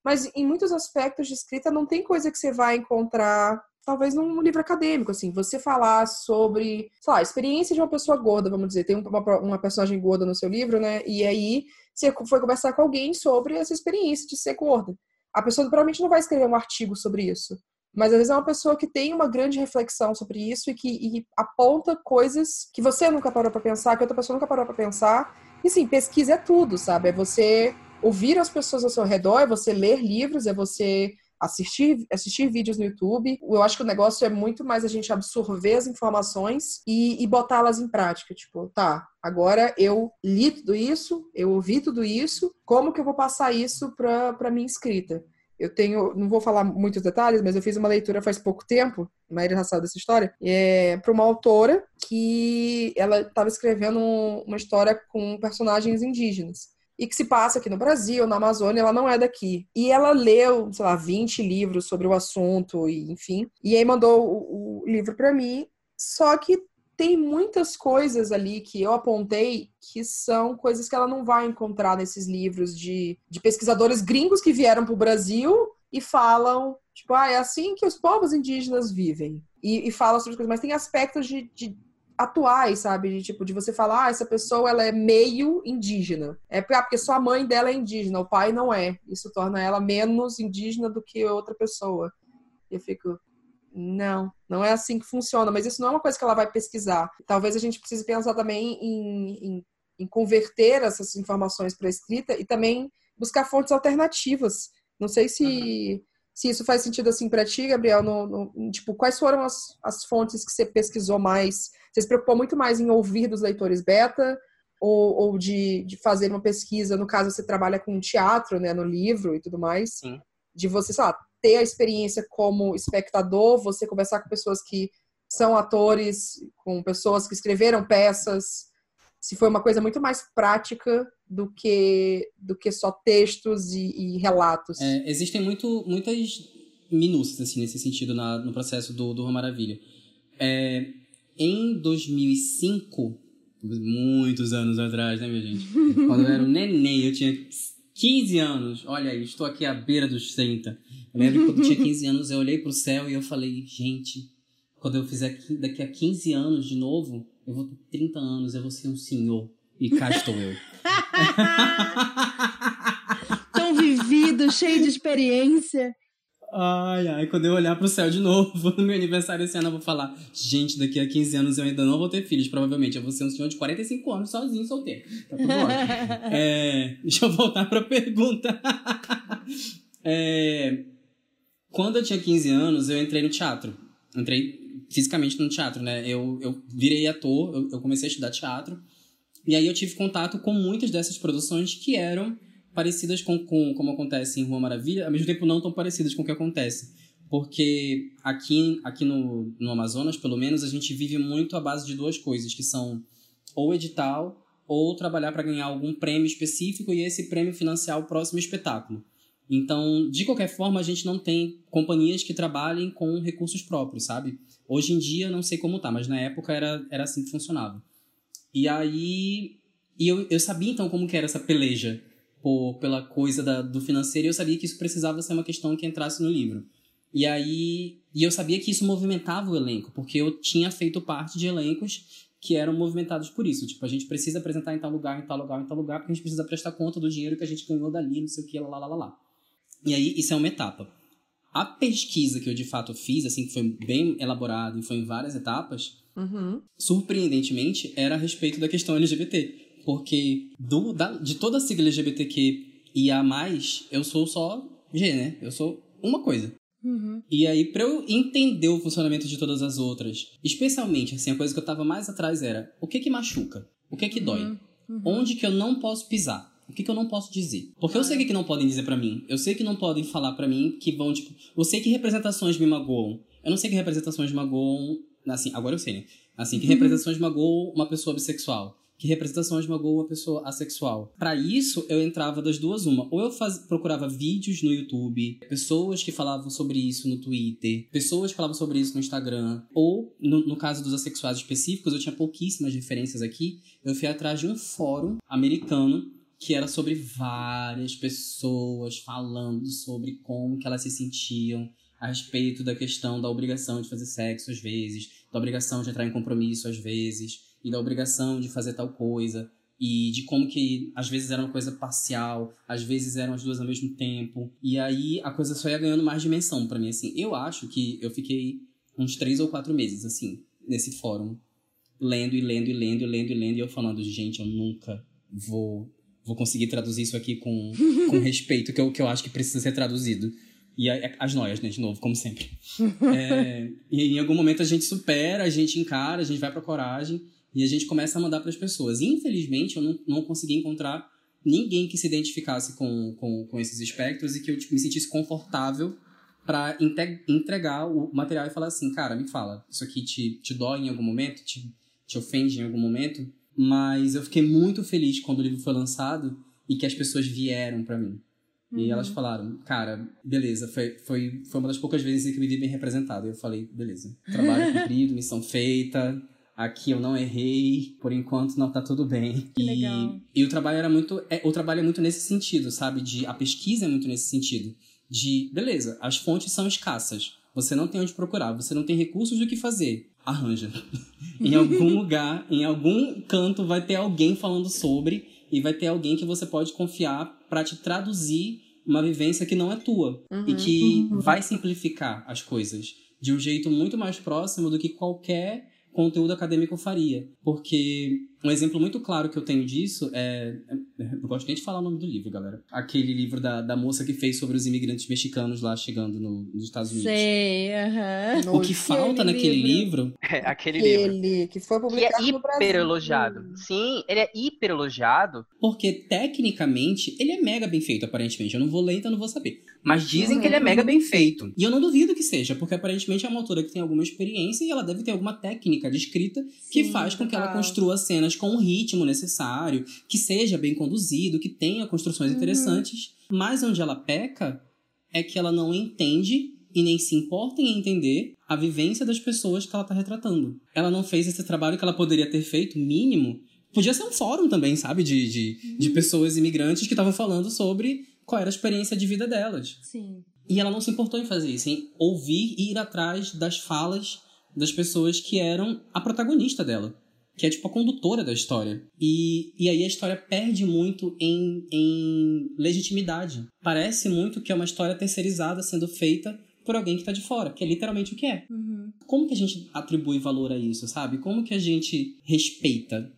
Mas em muitos aspectos de escrita não tem coisa que você vai encontrar, talvez num livro acadêmico, assim. Você falar sobre, sei lá, a experiência de uma pessoa gorda, vamos dizer. Tem uma, uma personagem gorda no seu livro, né? E aí você foi conversar com alguém sobre essa experiência de ser gorda. A pessoa provavelmente não vai escrever um artigo sobre isso. Mas às vezes é uma pessoa que tem uma grande reflexão sobre isso e que e aponta coisas que você nunca parou para pensar, que outra pessoa nunca parou para pensar. E sim, pesquisa é tudo, sabe? É você ouvir as pessoas ao seu redor, é você ler livros, é você assistir, assistir vídeos no YouTube. Eu acho que o negócio é muito mais a gente absorver as informações e, e botá-las em prática. Tipo, tá, agora eu li tudo isso, eu ouvi tudo isso, como que eu vou passar isso para minha escrita? Eu tenho, não vou falar muitos detalhes, mas eu fiz uma leitura faz pouco tempo, a maioria já sabe dessa história, é, para uma autora que ela estava escrevendo uma história com personagens indígenas e que se passa aqui no Brasil, na Amazônia, ela não é daqui. E ela leu, sei lá, 20 livros sobre o assunto, e enfim. E aí mandou o, o livro para mim, só que tem muitas coisas ali que eu apontei que são coisas que ela não vai encontrar nesses livros de, de pesquisadores gringos que vieram para o Brasil e falam, tipo, ah, é assim que os povos indígenas vivem. E, e falam sobre coisas, mas tem aspectos de, de atuais, sabe? De tipo, de você falar, ah, essa pessoa ela é meio indígena. É porque só a mãe dela é indígena, o pai não é. Isso torna ela menos indígena do que outra pessoa. Eu fico, não, não é assim que funciona, mas isso não é uma coisa que ela vai pesquisar. Talvez a gente precise pensar também em, em, em converter essas informações para escrita e também buscar fontes alternativas. Não sei se, uhum. se isso faz sentido assim para ti, Gabriel. No, no, tipo, quais foram as, as fontes que você pesquisou mais? Você se preocupou muito mais em ouvir dos leitores beta ou, ou de, de fazer uma pesquisa? No caso, você trabalha com teatro, né, no livro e tudo mais. Sim. De você, sei lá, ter a experiência como espectador, você conversar com pessoas que são atores, com pessoas que escreveram peças, se foi uma coisa muito mais prática do que do que só textos e, e relatos. É, existem muito, muitas minúcias assim, nesse sentido na, no processo do, do Maravilha. É, em 2005, muitos anos atrás, né, minha gente? <laughs> Quando eu era um neném, eu tinha 15 anos. Olha aí, estou aqui à beira dos 30. Eu lembro que quando eu tinha 15 anos, eu olhei pro céu e eu falei, gente, quando eu fizer daqui a 15 anos de novo, eu vou ter 30 anos, eu vou ser um senhor. E cá estou eu. <laughs> Tão vivido, cheio de experiência. Ai, ai, quando eu olhar pro céu de novo, <laughs> no meu aniversário esse ano, eu vou falar: gente, daqui a 15 anos eu ainda não vou ter filhos, provavelmente. Eu vou ser um senhor de 45 anos, sozinho, solteiro. Tá tudo ótimo. <laughs> é, deixa eu voltar pra pergunta. <laughs> é, quando eu tinha 15 anos, eu entrei no teatro. Entrei fisicamente no teatro, né? Eu, eu virei ator, eu, eu comecei a estudar teatro. E aí eu tive contato com muitas dessas produções que eram parecidas com, com como acontece em Rua Maravilha, ao mesmo tempo não tão parecidas com o que acontece. Porque aqui, aqui no, no Amazonas, pelo menos, a gente vive muito à base de duas coisas, que são ou edital ou trabalhar para ganhar algum prêmio específico e esse prêmio financiar o próximo espetáculo. Então, de qualquer forma, a gente não tem companhias que trabalhem com recursos próprios, sabe? Hoje em dia, não sei como tá, mas na época era, era assim que funcionava. E aí, e eu, eu sabia então como que era essa peleja por, pela coisa da, do financeiro e eu sabia que isso precisava ser uma questão que entrasse no livro. E aí, e eu sabia que isso movimentava o elenco, porque eu tinha feito parte de elencos que eram movimentados por isso. Tipo, a gente precisa apresentar em tal lugar, em tal lugar, em tal lugar, porque a gente precisa prestar conta do dinheiro que a gente ganhou dali, não sei o que, lá, lá, lá, lá. E aí, isso é uma etapa. A pesquisa que eu de fato fiz, assim, que foi bem elaborada e foi em várias etapas, Uhum. surpreendentemente, era a respeito da questão LGBT. Porque do, da, de toda a sigla LGBTQ e a mais, eu sou só G, né? Eu sou uma coisa. Uhum. E aí, pra eu entender o funcionamento de todas as outras, especialmente, assim, a coisa que eu tava mais atrás era o que que machuca? O que que dói? Onde que eu não posso pisar? O que que eu não posso dizer? Porque eu sei o que que não podem dizer pra mim. Eu sei que não podem falar pra mim que vão, tipo... Eu sei que representações me magoam. Eu não sei que representações magoam... Assim, agora eu sei, né? Assim, que representações magoam uma pessoa bissexual. Que representações magoam uma pessoa assexual. Pra isso, eu entrava das duas uma. Ou eu faz... procurava vídeos no YouTube, pessoas que falavam sobre isso no Twitter, pessoas que falavam sobre isso no Instagram. Ou, no, no caso dos assexuais específicos, eu tinha pouquíssimas referências aqui. Eu fui atrás de um fórum americano que era sobre várias pessoas falando sobre como que elas se sentiam a respeito da questão da obrigação de fazer sexo às vezes, da obrigação de entrar em compromisso às vezes, e da obrigação de fazer tal coisa, e de como que às vezes era uma coisa parcial, às vezes eram as duas ao mesmo tempo, e aí a coisa só ia ganhando mais dimensão para mim, assim. Eu acho que eu fiquei uns três ou quatro meses, assim, nesse fórum, lendo e lendo e lendo e lendo e lendo, e eu falando, gente, eu nunca vou vou conseguir traduzir isso aqui com, <laughs> com respeito, que eu, que eu acho que precisa ser traduzido. E a- as noias, né, de novo, como sempre. <laughs> É, e em algum momento a gente supera, a gente encara, a gente vai pra coragem e a gente começa a mandar para as pessoas. E, infelizmente, eu não, não consegui encontrar ninguém que se identificasse com, com, com esses espectros e que eu tipo, me sentisse confortável para entregar o material e falar assim, cara, me fala, isso aqui te, te dói em algum momento, te, te ofende em algum momento? Mas eu fiquei muito feliz quando o livro foi lançado e que as pessoas vieram para mim. E elas falaram, cara, beleza, foi, foi, foi uma das poucas vezes em que eu me vi bem representado. E eu falei, beleza, trabalho <laughs> cumprido, missão feita, aqui eu não errei, por enquanto não tá tudo bem. Que e, legal. e o trabalho era muito. É, o trabalho é muito nesse sentido, sabe? De, a pesquisa é muito nesse sentido. De, beleza, as fontes são escassas. Você não tem onde procurar, você não tem recursos do que fazer. Arranja. <laughs> em algum <laughs> lugar, em algum canto, vai ter alguém falando sobre e vai ter alguém que você pode confiar para te traduzir uma vivência que não é tua e que vai simplificar as coisas de um jeito muito mais próximo do que qualquer conteúdo acadêmico faria. Porque Um exemplo muito claro que eu tenho disso é. é- Não gosto nem de falar o nome do livro, galera. Aquele livro da, da moça que fez sobre os imigrantes mexicanos lá chegando no- nos Estados Unidos. Sei, aham. O que falta Aquele naquele livro. livro É, aquele livro. Aquele que foi Que é publicado no Brasil. hiper elogiado. Sim, ele é hiper elogiado. Porque, tecnicamente, ele é mega bem feito, aparentemente. Eu não vou ler, então não vou saber. Mas dizem que ele é mega bem feito. E eu não duvido que seja, porque aparentemente é uma autora que tem alguma experiência e ela deve ter alguma técnica de escrita que Sim, faz com que ela total. construa cenas com o ritmo necessário, que seja bem conduzido, que tenha construções Uhum. interessantes. Mas onde ela peca é que ela não entende e nem se importa em entender a vivência das pessoas que ela está retratando. Ela não fez esse trabalho que ela poderia ter feito, mínimo. Podia ser um fórum também, sabe? De, de, de Uhum. pessoas imigrantes que estavam falando sobre qual era a experiência de vida delas. Sim. E ela não se importou em fazer isso, em ouvir e ir atrás das falas das pessoas que eram a protagonista dela. Que é tipo a condutora da história. E, e aí a história perde muito em, em legitimidade. Parece muito que é uma história terceirizada sendo feita por alguém que tá de fora, que é literalmente o que é. Uhum. Como que a gente atribui valor a isso, sabe? Como que a gente respeita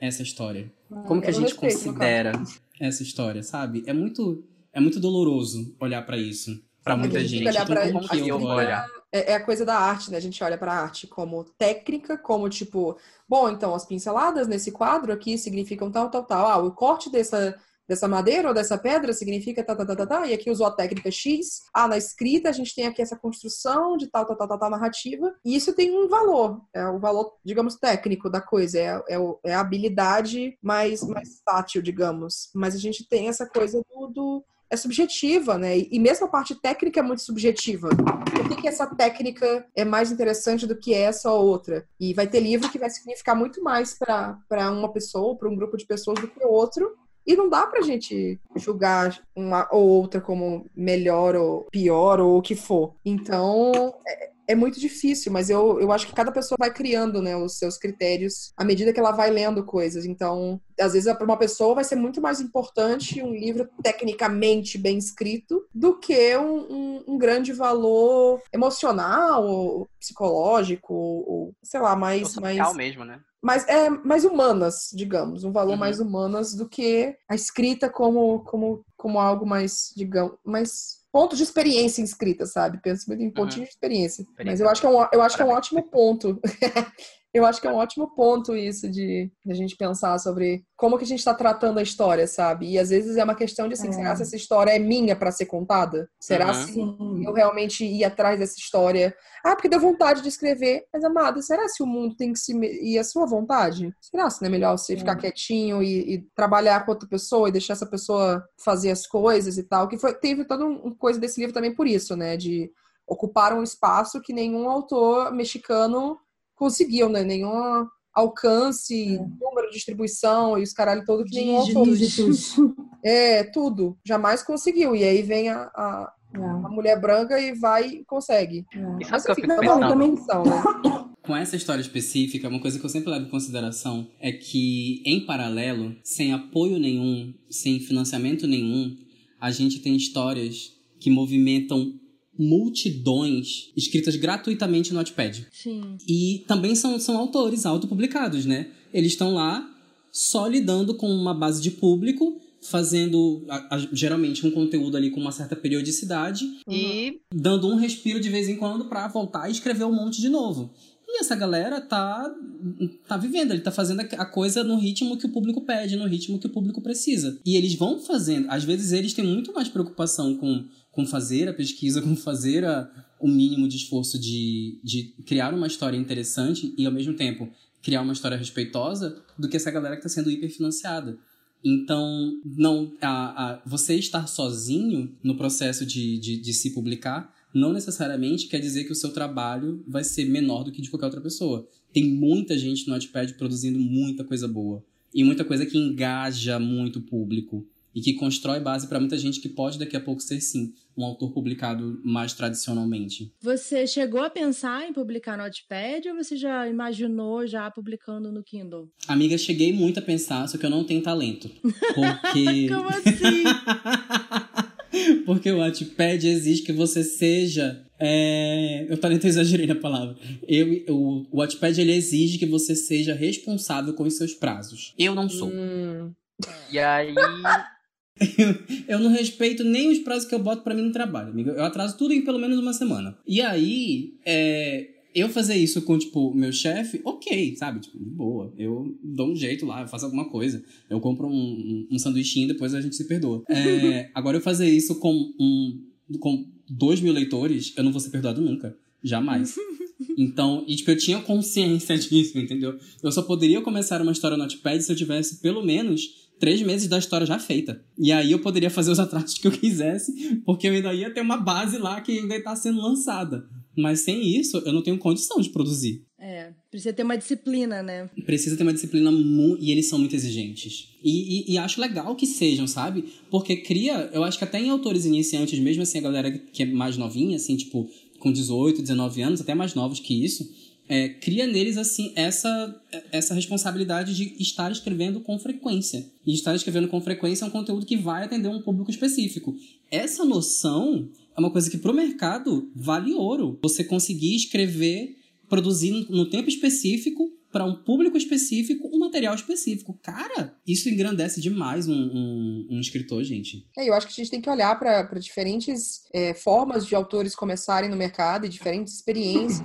essa história? Como que a gente respeito, considera? Essa história, sabe? É muito, é muito doloroso olhar pra isso. Que muita a gente gente. olhar pra- como que eu olhar? É, é a coisa da arte, né? A gente olha pra arte como técnica, como tipo, bom, então as pinceladas nesse quadro aqui significam tal, tal, tal. Ah, o corte dessa, dessa madeira ou dessa pedra significa tal, tal, tal, tal, tal. E aqui usou a técnica X. Ah, na escrita a gente tem aqui essa construção de tal, tal, tal, tal, tal narrativa. E isso tem um valor. É o valor, digamos, técnico da coisa. É, é, é a habilidade mais, mais tátil, digamos. Mas a gente tem essa coisa do. do é subjetiva, né? E mesmo a parte técnica é muito subjetiva. Por que, que essa técnica é mais interessante do que essa ou outra? E vai ter livro que vai significar muito mais para uma pessoa, para um grupo de pessoas do que outro. E não dá pra gente julgar uma ou outra como melhor ou pior ou o que for. Então, é, é muito difícil, mas eu, eu acho que cada pessoa vai criando né, os seus critérios à medida que ela vai lendo coisas. Então, às vezes, para uma pessoa vai ser muito mais importante um livro tecnicamente bem escrito do que um, um- um grande valor emocional, ou psicológico, ou, ou, sei lá, mais, mais, mesmo, né? mais, é, mais humanas, digamos, um valor Uhum. mais humanas do que a escrita como, como, como algo mais, digamos, mais ponto de experiência em escrita, sabe? Penso muito em pontinho de experiência. Mas eu acho que é um, eu acho que é um ótimo ponto. <laughs> Eu acho que é um ótimo ponto isso de, de a gente pensar sobre como que a gente está tratando a história, sabe? E às vezes é uma questão de assim, É. será se essa história é minha para ser contada? Será Uhum. se Sim. eu realmente ir atrás dessa história? Ah, porque deu vontade de escrever. Mas, amada, será se o mundo tem que se... ir a sua vontade? Será se não é melhor você ficar quietinho e, e trabalhar com outra pessoa e deixar essa pessoa fazer as coisas e tal? Que foi, teve toda um- uma coisa desse livro também por isso, né? De ocupar um espaço que nenhum autor mexicano conseguiu, né? Nenhum alcance, número de distribuição e os caralho todo que nenhum. Dígitos. <laughs> É, tudo. Jamais conseguiu. E aí vem a, a, É, a mulher branca e vai e consegue. é. E sabe que eu fico pensando? né? <coughs> Com essa história específica, uma coisa que eu sempre levo em consideração é que, em paralelo, sem apoio nenhum, sem financiamento nenhum, a gente tem histórias que movimentam multidões escritas gratuitamente no Wattpad. Sim. E também são, são autores autopublicados, né? Eles estão lá só lidando com uma base de público, fazendo a- a- geralmente um conteúdo ali com uma certa periodicidade E dando um respiro de vez em quando pra voltar e escrever um monte de novo. E essa galera tá, tá vivendo, ele tá fazendo a coisa no ritmo que o público pede, no ritmo que o público precisa. E eles vão fazendo, às vezes eles têm muito mais preocupação com, com fazer a pesquisa, <laughs> com fazer a, o mínimo de esforço de, de criar uma história interessante e ao mesmo tempo criar uma história respeitosa do que essa galera que tá sendo hiperfinanciada. Então, não, a, a, você estar sozinho no processo de, de, de se publicar não necessariamente quer dizer que o seu trabalho vai ser menor do que de qualquer outra pessoa. Tem muita gente no Notepad produzindo muita coisa boa. E muita coisa que engaja muito o público. E que constrói base para muita gente que pode daqui a pouco ser, sim, um autor publicado mais tradicionalmente. Você chegou a pensar em publicar no Notepad ou você já imaginou já publicando no Kindle? Amiga, cheguei muito a pensar, só que eu não tenho talento. Porque. <laughs> Como assim? <laughs> Porque o Wattpad exige que você seja É, eu talento exagerei na palavra. Eu, o, o Wattpad ele exige que você seja responsável com os seus prazos. Eu não sou. Hum, E aí. <laughs> Eu não respeito nem os prazos que eu boto pra mim no trabalho, amigo. Eu atraso tudo em pelo menos uma semana. E aí, é, eu fazer isso com, tipo, meu chefe, ok, sabe? Tipo, de boa. Eu dou um jeito lá, eu faço alguma coisa. Eu compro um, um, um sanduichinho e depois a gente se perdoa. É, <laughs> agora, eu fazer isso com, um, com dois mil leitores, eu não vou ser perdoado nunca. Jamais. <laughs> Então, e, tipo, eu tinha consciência disso, entendeu? Eu só poderia começar uma história no Notepad se eu tivesse, pelo menos, três meses da história já feita. E aí eu poderia fazer os <laughs> atrasos que eu quisesse, porque eu ainda ia ter uma base lá que ainda está sendo lançada. Mas sem isso, eu não tenho condição de produzir. É, precisa ter uma disciplina, né? Precisa ter uma disciplina mu e eles são muito exigentes. E, e, e acho legal que sejam, sabe? Porque cria, eu acho que até em autores iniciantes, mesmo assim, a galera que é mais novinha, assim, tipo, com 18, 19 anos, até mais novos que isso, é, cria neles assim essa, essa responsabilidade de estar escrevendo com frequência. E estar escrevendo com frequência é um conteúdo que vai atender um público específico. Essa noção é uma coisa que pro mercado vale ouro. Você conseguir escrever, produzir no tempo específico para um público específico, um material específico. Cara, isso engrandece demais um, um, um escritor, gente. É, eu acho que a gente tem que olhar para diferentes é, formas de autores começarem no mercado e diferentes experiências.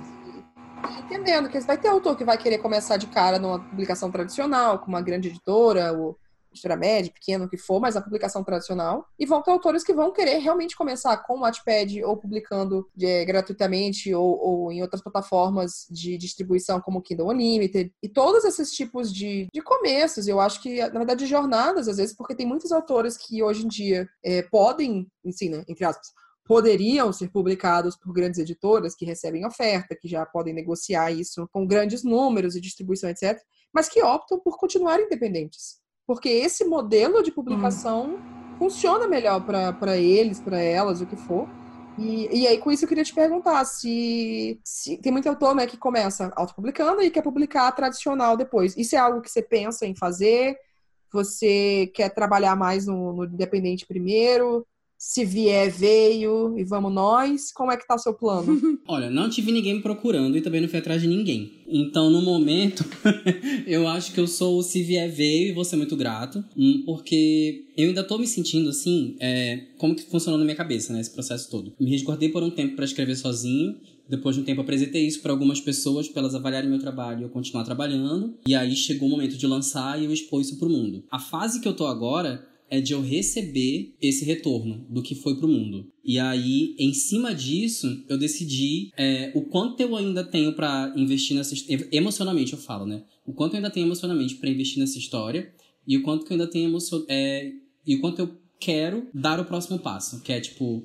Entendendo que vai ter autor que vai querer começar de cara numa publicação tradicional, com uma grande editora, ou editora média, pequena, o que for, mas a publicação tradicional. E vão ter autores que vão querer realmente começar com o Wattpad ou publicando é, gratuitamente ou, ou, em outras plataformas de distribuição como Kindle Unlimited. E todos esses tipos de, de começos, eu acho que, na verdade, de jornadas, às vezes, porque tem muitos autores que hoje em dia é, podem, ensina, entre aspas, poderiam ser publicados por grandes editoras que recebem oferta, que já podem negociar isso com grandes números e distribuição, etc., mas que optam por continuar independentes. Porque esse modelo de publicação hum. funciona melhor para eles, para elas, o que for. E, e, aí, com isso, eu queria te perguntar se, se tem muito autor né, que começa autopublicando e quer publicar tradicional depois. Isso é algo que você pensa em fazer? Você quer trabalhar mais no, no independente primeiro? Se vier, veio e vamos nós. Como é que tá o seu plano? <laughs> Olha, não tive ninguém me procurando e também não fui atrás de ninguém. Então, no momento, <laughs> eu acho que eu sou o se vier, veio e vou ser muito grato. hum, Porque eu ainda tô me sentindo assim, é, como que funcionou na minha cabeça, né? Esse processo todo. Me resguardei por um tempo para escrever sozinho. Depois de um tempo, apresentei isso para algumas pessoas, para elas avaliarem meu trabalho e eu continuar trabalhando. E aí chegou o momento de lançar e eu expor isso pro mundo. A fase que eu tô agora é de eu receber esse retorno do que foi pro mundo. E aí, em cima disso, eu decidi é, o quanto eu ainda tenho para investir nessa emocionalmente eu falo, né? O quanto eu ainda tenho emocionalmente para investir nessa história e o quanto que eu ainda tenho emocio é, e o quanto eu quero dar o próximo passo, que é tipo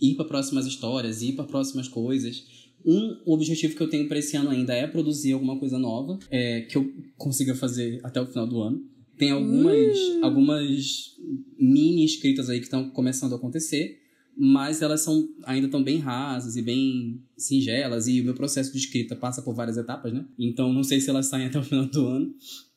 ir para próximas histórias, ir para próximas coisas. Um objetivo que eu tenho para esse ano ainda é produzir alguma coisa nova, é, que eu consiga fazer até o final do ano. Tem algumas, algumas mini escritas aí que estão começando a acontecer, mas elas são ainda estão bem rasas e bem singelas, e o meu processo de escrita passa por várias etapas, né? Então não sei se elas saem até o <laughs> final do ano,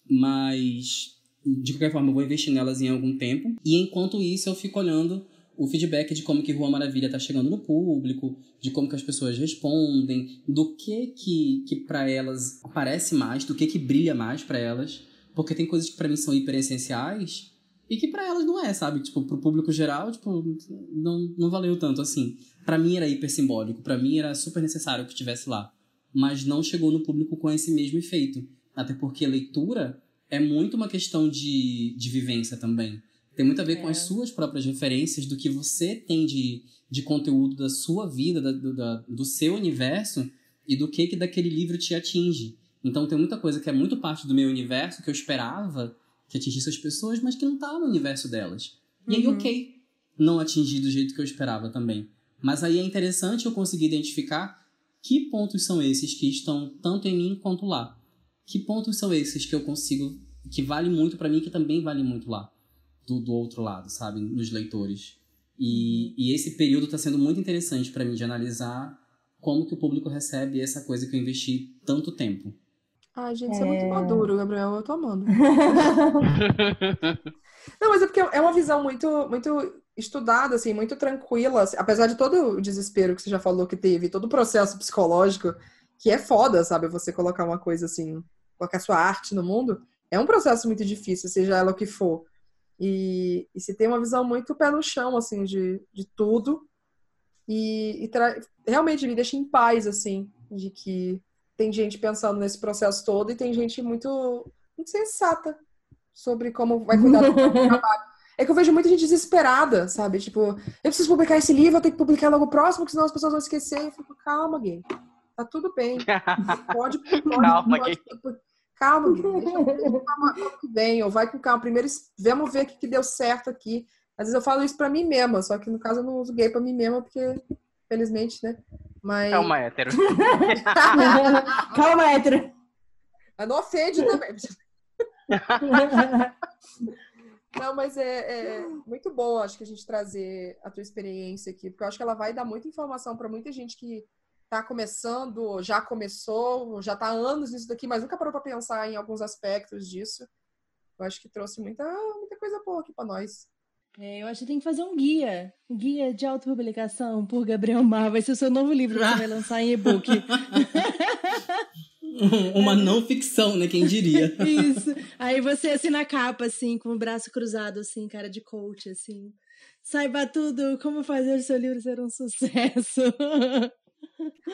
mas de qualquer forma eu vou investir nelas em algum tempo. E enquanto isso eu fico olhando o feedback de como que Rua Maravilha tá chegando no público, de como que as pessoas respondem, do que que, que para elas aparece mais, do que que brilha mais para elas. Porque tem coisas que para mim são hiper essenciais e que para elas não é, sabe? Tipo, pro público geral, tipo, não, não valeu tanto assim. para mim era hiper simbólico, para mim era super necessário que estivesse lá. Mas não chegou no público com esse mesmo efeito. Até porque leitura é muito uma questão de, de vivência também. Tem muito a ver é. com as suas próprias referências, do que você tem de, de conteúdo da sua vida, da, do, da, do seu universo, e do que que daquele livro te atinge. Então tem muita coisa que é muito parte do meu universo que eu esperava que atingisse as pessoas, mas que não tá no universo delas. E aí, uhum. ok, não atingir do jeito que eu esperava também. Mas aí é interessante eu conseguir identificar que pontos são esses que estão tanto em mim quanto lá. Que pontos são esses que eu consigo, que vale muito para mim, que também vale muito lá, do, do outro lado, sabe, nos leitores. E, e esse período está sendo muito interessante para mim de analisar como que o público recebe essa coisa que eu investi tanto tempo. Ai, gente, isso é muito maduro, Gabriel. Eu tô amando. <laughs> Não, mas é porque é uma visão muito, muito estudada, assim, muito tranquila. assim, apesar de todo o desespero que você já falou que teve, todo o processo psicológico, que é foda, sabe? Você colocar uma coisa assim, colocar sua arte no mundo, é um processo muito difícil, seja ela o que for. E, e se tem uma visão muito pé no chão, assim, de, de tudo. E, e realmente me deixa em paz, assim, de que tem gente pensando nesse processo todo e tem gente muito, muito sensata sobre como vai cuidar do <laughs> trabalho. É que eu vejo muita gente desesperada, sabe? Tipo, eu preciso publicar esse livro, eu tenho que publicar logo próximo, porque senão as pessoas vão esquecer. Eu fico, calma, gay. Tá tudo bem. <laughs> Pode, pode, Calma, pode, Calma, Gui. Deixa eu que vem. Ou vai com calma. Primeiro, vamos ver o que, que deu certo aqui. Às vezes eu falo isso pra mim mesma, só que no caso eu não uso gay pra mim mesma, porque, felizmente, né? Mas, Calma, hétero. <laughs> Calma, hétero. mas não ofende também. <laughs> Não, mas é, é muito bom, acho que a gente trazer a tua experiência aqui, porque eu acho que ela vai dar muita informação para muita gente que está começando, já começou, ou já está há anos nisso daqui, mas nunca parou para pensar em alguns aspectos disso. Eu acho que trouxe muita, muita coisa boa aqui para nós. É, eu acho que tem que fazer um guia. Um guia de autopublicação por Gabriel Mar. Vai ser o seu novo livro que você vai lançar em e-book. <laughs> Uma não ficção, né? Quem diria? <laughs> Isso. Aí você assim na capa, assim, com o braço cruzado, assim, cara de coach, assim. Saiba tudo, como fazer o seu livro ser um sucesso.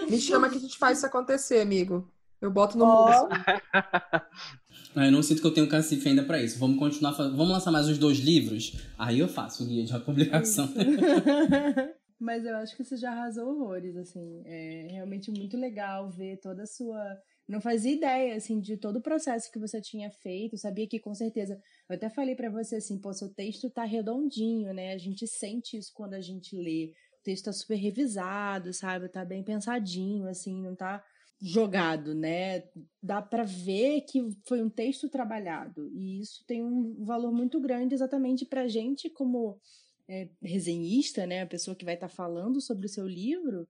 Me chama que a gente faz isso acontecer, amigo. Eu boto no Ó. mundo. <laughs> Ah, eu não sinto que eu tenho cacife ainda pra isso. Vamos continuar fazendo. Vamos lançar mais uns dois livros? Aí eu faço o guia de publicação. <laughs> Mas eu acho que você já arrasou horrores, assim. É realmente muito legal ver toda a sua. Não fazia ideia, assim, de todo o processo que você tinha feito. Sabia que, com certeza. Eu até falei pra você assim, pô, seu texto tá redondinho, né? A gente sente isso quando a gente lê. O texto tá super revisado, sabe? Tá bem pensadinho, assim, não tá jogado, né? Dá pra ver que foi um texto trabalhado. E isso tem um valor muito grande exatamente pra gente como é, resenhista, né? A pessoa que vai estar falando sobre o seu livro.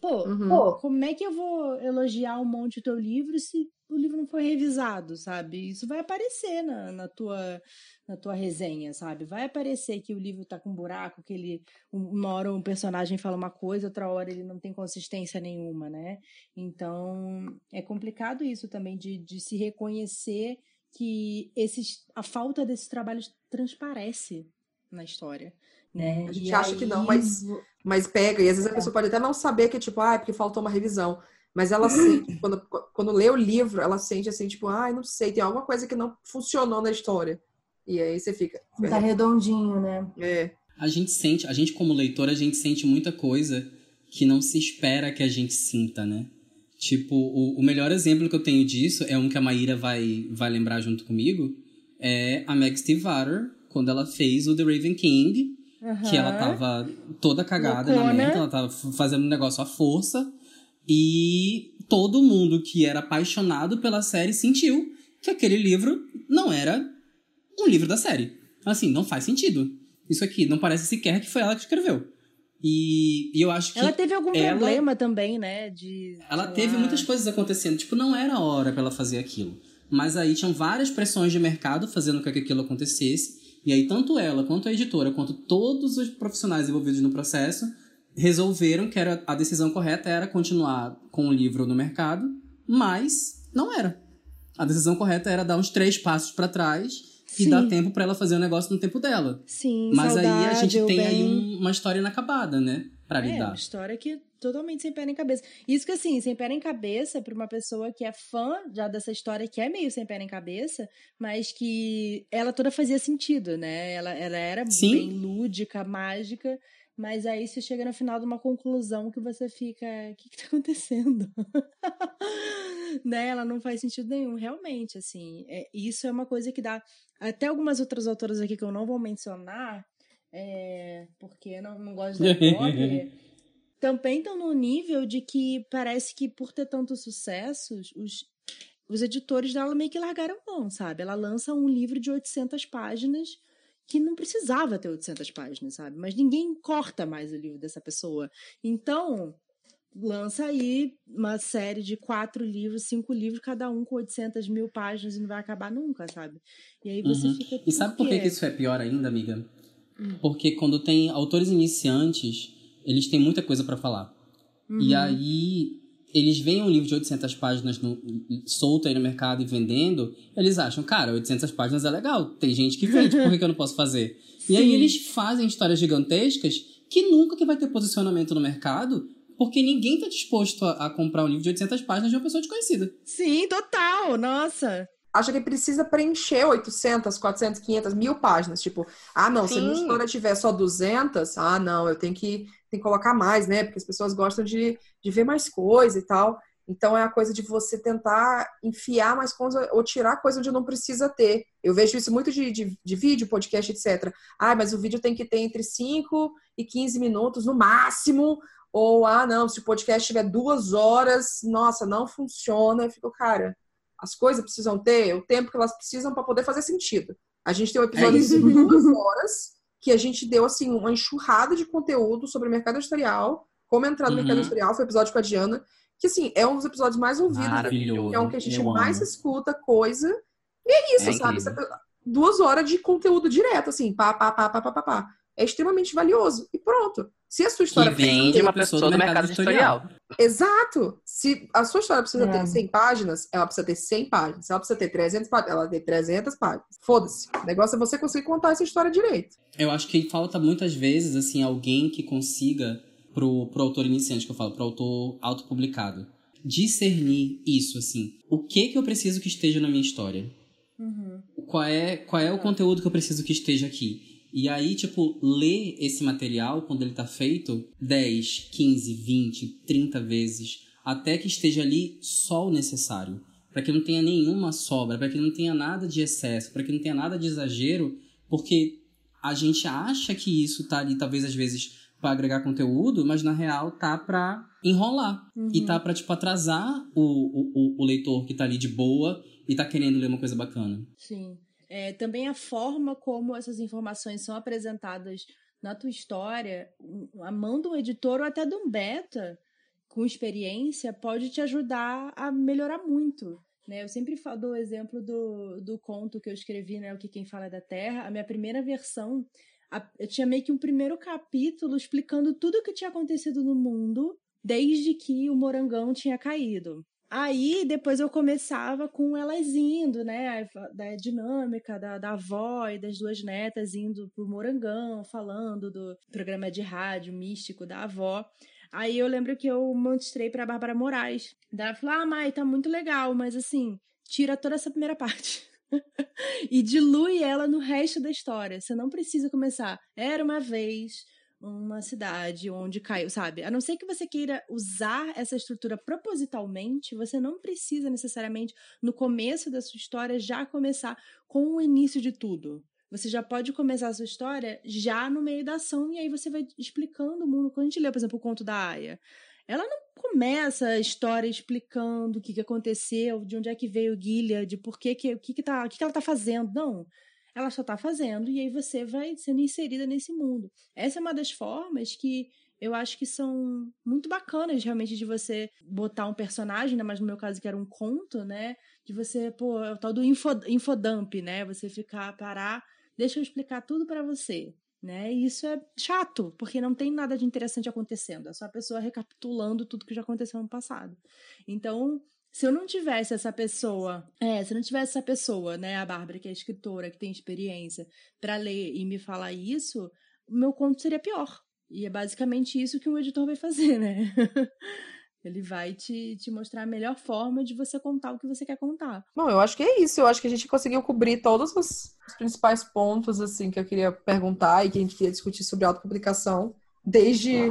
Pô, Uhum. pô, como é que eu vou elogiar um monte o teu livro se o livro não foi revisado, sabe? Isso vai aparecer na, na tua na tua resenha, sabe? Vai aparecer que o livro tá com buraco, que ele um- uma hora um personagem fala uma coisa, outra hora ele não tem consistência nenhuma, né? Então, é complicado isso também de, de se reconhecer que esses, a falta desses trabalhos transparece na história, né? A gente E acha que não, aí- mas- Mas pega, e às vezes a pessoa pode até não saber que, tipo, ah, é porque faltou uma revisão. Mas ela sente, quando, quando lê o livro, ela sente assim, tipo, ai, não sei, tem alguma coisa que não funcionou na história. E aí você fica. Não tá redondinho, né? É. A gente sente, a gente como leitor, a gente sente muita coisa que não se espera que a gente sinta, né? Tipo, o, o melhor exemplo que eu tenho disso é um que a Maíra vai, vai lembrar junto comigo, é a Meg Stiefvater, quando ela fez o The Raven King, que ela tava toda cagada na mente, ela tava fazendo um negócio à força, e todo mundo que era apaixonado pela série sentiu que aquele livro não era um livro da série. Assim, não faz sentido. Isso aqui não parece sequer que foi ela que escreveu. E, e eu acho que Ela teve algum ela- problema também, né? De. ela teve lá. muitas coisas acontecendo. Tipo, não era a hora pra ela fazer aquilo. Mas aí tinham várias pressões de mercado fazendo com que aquilo acontecesse. E aí, tanto ela, quanto a editora, quanto todos os profissionais envolvidos no processo, resolveram que era, a decisão correta era continuar com o livro no mercado, mas não era. A decisão correta era dar uns três passos pra trás e Sim. dar tempo pra ela fazer o negócio no tempo dela. Sim, Mas aí a gente tem aí bem- um- uma história inacabada, né? Pra É, lidar. uma história que totalmente sem pé nem cabeça. Isso que assim, sem pé nem cabeça pra uma pessoa que é fã já dessa história que é meio sem pé nem cabeça, mas que ela toda fazia sentido, né? Ela, ela era Sim. bem lúdica, mágica, mas aí você chega no final de uma conclusão que você fica, o que que tá acontecendo? <laughs> né? Ela não faz sentido nenhum, realmente, assim. É, isso é uma coisa que dá até algumas outras autoras aqui que eu não vou mencionar, é, porque não, não gosto da pop, <laughs> também estão no nível de que parece que por ter tantos sucessos, os, os editores dela meio que largaram mão, sabe? Ela lança um livro de 800 páginas que não precisava ter 800 páginas, sabe? Mas ninguém corta mais o livro dessa pessoa. Então, lança aí uma série de quatro livros, cinco livros, cada um com 800 mil páginas e não vai acabar nunca, sabe? E aí você Uhum. fica. E sabe por que, que isso é pior ainda, amiga? Hum. Porque quando tem autores iniciantes, eles têm muita coisa pra falar. E Uhum. aí, eles veem um livro de 800 páginas no, solto aí no mercado e vendendo, eles acham, cara, 800 páginas é legal, tem gente que vende, por que, que eu não posso fazer? E aí Sim. eles fazem histórias gigantescas que nunca que vai ter posicionamento no mercado, porque ninguém tá disposto a, a comprar um livro de 800 páginas de uma pessoa desconhecida. Sim, total, nossa. Acha que precisa preencher 800, 400, 500, mil páginas. Tipo, ah, não, se a minha Sim. história tiver só 200, ah, não, eu tenho que, tenho que colocar mais, né? Porque as pessoas gostam de, de ver mais coisa e tal. Então é a coisa de você tentar enfiar mais coisa ou tirar coisa onde não precisa ter. Eu vejo isso muito de, de, de vídeo, podcast, etc. Ah, mas o vídeo tem que ter entre 5 e 15 minutos no máximo. Ou, ah, não, se o podcast tiver duas horas, nossa, não funciona. Eu fico, cara, as coisas precisam ter o tempo que elas precisam para poder fazer sentido. A gente tem um episódio isso. de duas <laughs> horas que a gente deu assim uma enxurrada de conteúdo sobre o mercado editorial, como entrar no Uhum. mercado editorial, foi o episódio com a Diana, que assim, é um dos episódios mais ouvidos, Maravilhoso. é um que a gente Eu mais amo. escuta coisa. E é isso, É sabe? Duas horas de conteúdo direto, assim, pá, pá, pá, pá, pá, pá, pá. É extremamente valioso. E pronto. Se a sua Que história vem de uma pessoa do mercado editorial. Exato! Se a sua história precisa É. ter 100 páginas, ela precisa ter 100 páginas. Se ela precisa ter 300 páginas, ela tem 300 páginas. Foda-se. O negócio é você conseguir contar essa história direito. Eu acho que falta muitas vezes, assim, alguém que consiga, pro, pro autor iniciante, que eu falo, pro autor autopublicado, discernir isso, assim. O que que eu preciso que esteja na minha história? Uhum. Qual é, qual é o conteúdo que eu preciso que esteja aqui? E aí, tipo, ler esse material, quando ele tá feito, 10, 15, 20, 30 vezes, até que esteja ali só o necessário. Para que não tenha nenhuma sobra, para que não tenha nada de excesso, para que não tenha nada de exagero, porque a gente acha que isso tá ali, talvez às vezes, para agregar conteúdo, mas na real tá pra enrolar. E tá pra, tipo, atrasar o, o, o- o leitor que tá ali de boa e tá querendo ler uma coisa bacana. Sim. É, também a forma como essas informações são apresentadas na tua história, a mão de um editor ou até de um beta com experiência pode te ajudar a melhorar muito. Né? Eu sempre falo do exemplo do, do conto que eu escrevi, né? O que quem fala é da Terra. A minha primeira versão, a- eu tinha meio que um primeiro capítulo explicando tudo o que tinha acontecido no mundo desde que o morangão tinha caído. Aí depois eu começava com elas indo, né? Da dinâmica da, da avó e das duas netas indo pro Morangão, falando do programa de rádio místico da avó. Aí eu lembro que eu mostrei pra Bárbara Moraes. Daí ela falou: Ah, Mai, tá muito legal, mas assim, tira toda essa primeira <laughs> parte. e dilui ela no resto da história. Você não precisa começar. Era uma vez uma cidade onde caiu, sabe? A não ser que você queira usar essa estrutura propositalmente, você não precisa necessariamente no começo da sua história já começar com o início de tudo. Você já pode começar a sua história já no meio da ação e aí você vai explicando o mundo. Quando a gente lê, por exemplo, o conto da Aya, ela não começa a história explicando o que, que aconteceu, de onde é que veio Gilead, de por que que, o que, que, tá, o que, que ela tá fazendo. Não. Ela só tá fazendo e aí você vai sendo inserida nesse mundo. Essa é uma das formas que eu acho que são muito bacanas realmente de você botar um personagem, ainda mais no meu caso que era um conto, né? De você, pô, é o tal do info, infodump, né? Você ficar, parar, deixa eu explicar tudo para você, né? E isso é chato, porque não tem nada de interessante acontecendo, é só a pessoa recapitulando tudo que já aconteceu no passado. Então, se eu não tivesse essa pessoa, é, se eu não tivesse essa pessoa, né, a Bárbara, que é escritora, que tem experiência, para ler e me falar isso, o meu conto seria pior. E é basicamente isso que um editor vai fazer, né? <laughs> Ele vai te, te mostrar a melhor forma de você contar o que você quer contar. Bom, eu acho que é isso. Eu acho que a gente conseguiu cobrir todos os, os principais pontos assim que eu queria perguntar e que a gente queria discutir sobre autopublicação. Desde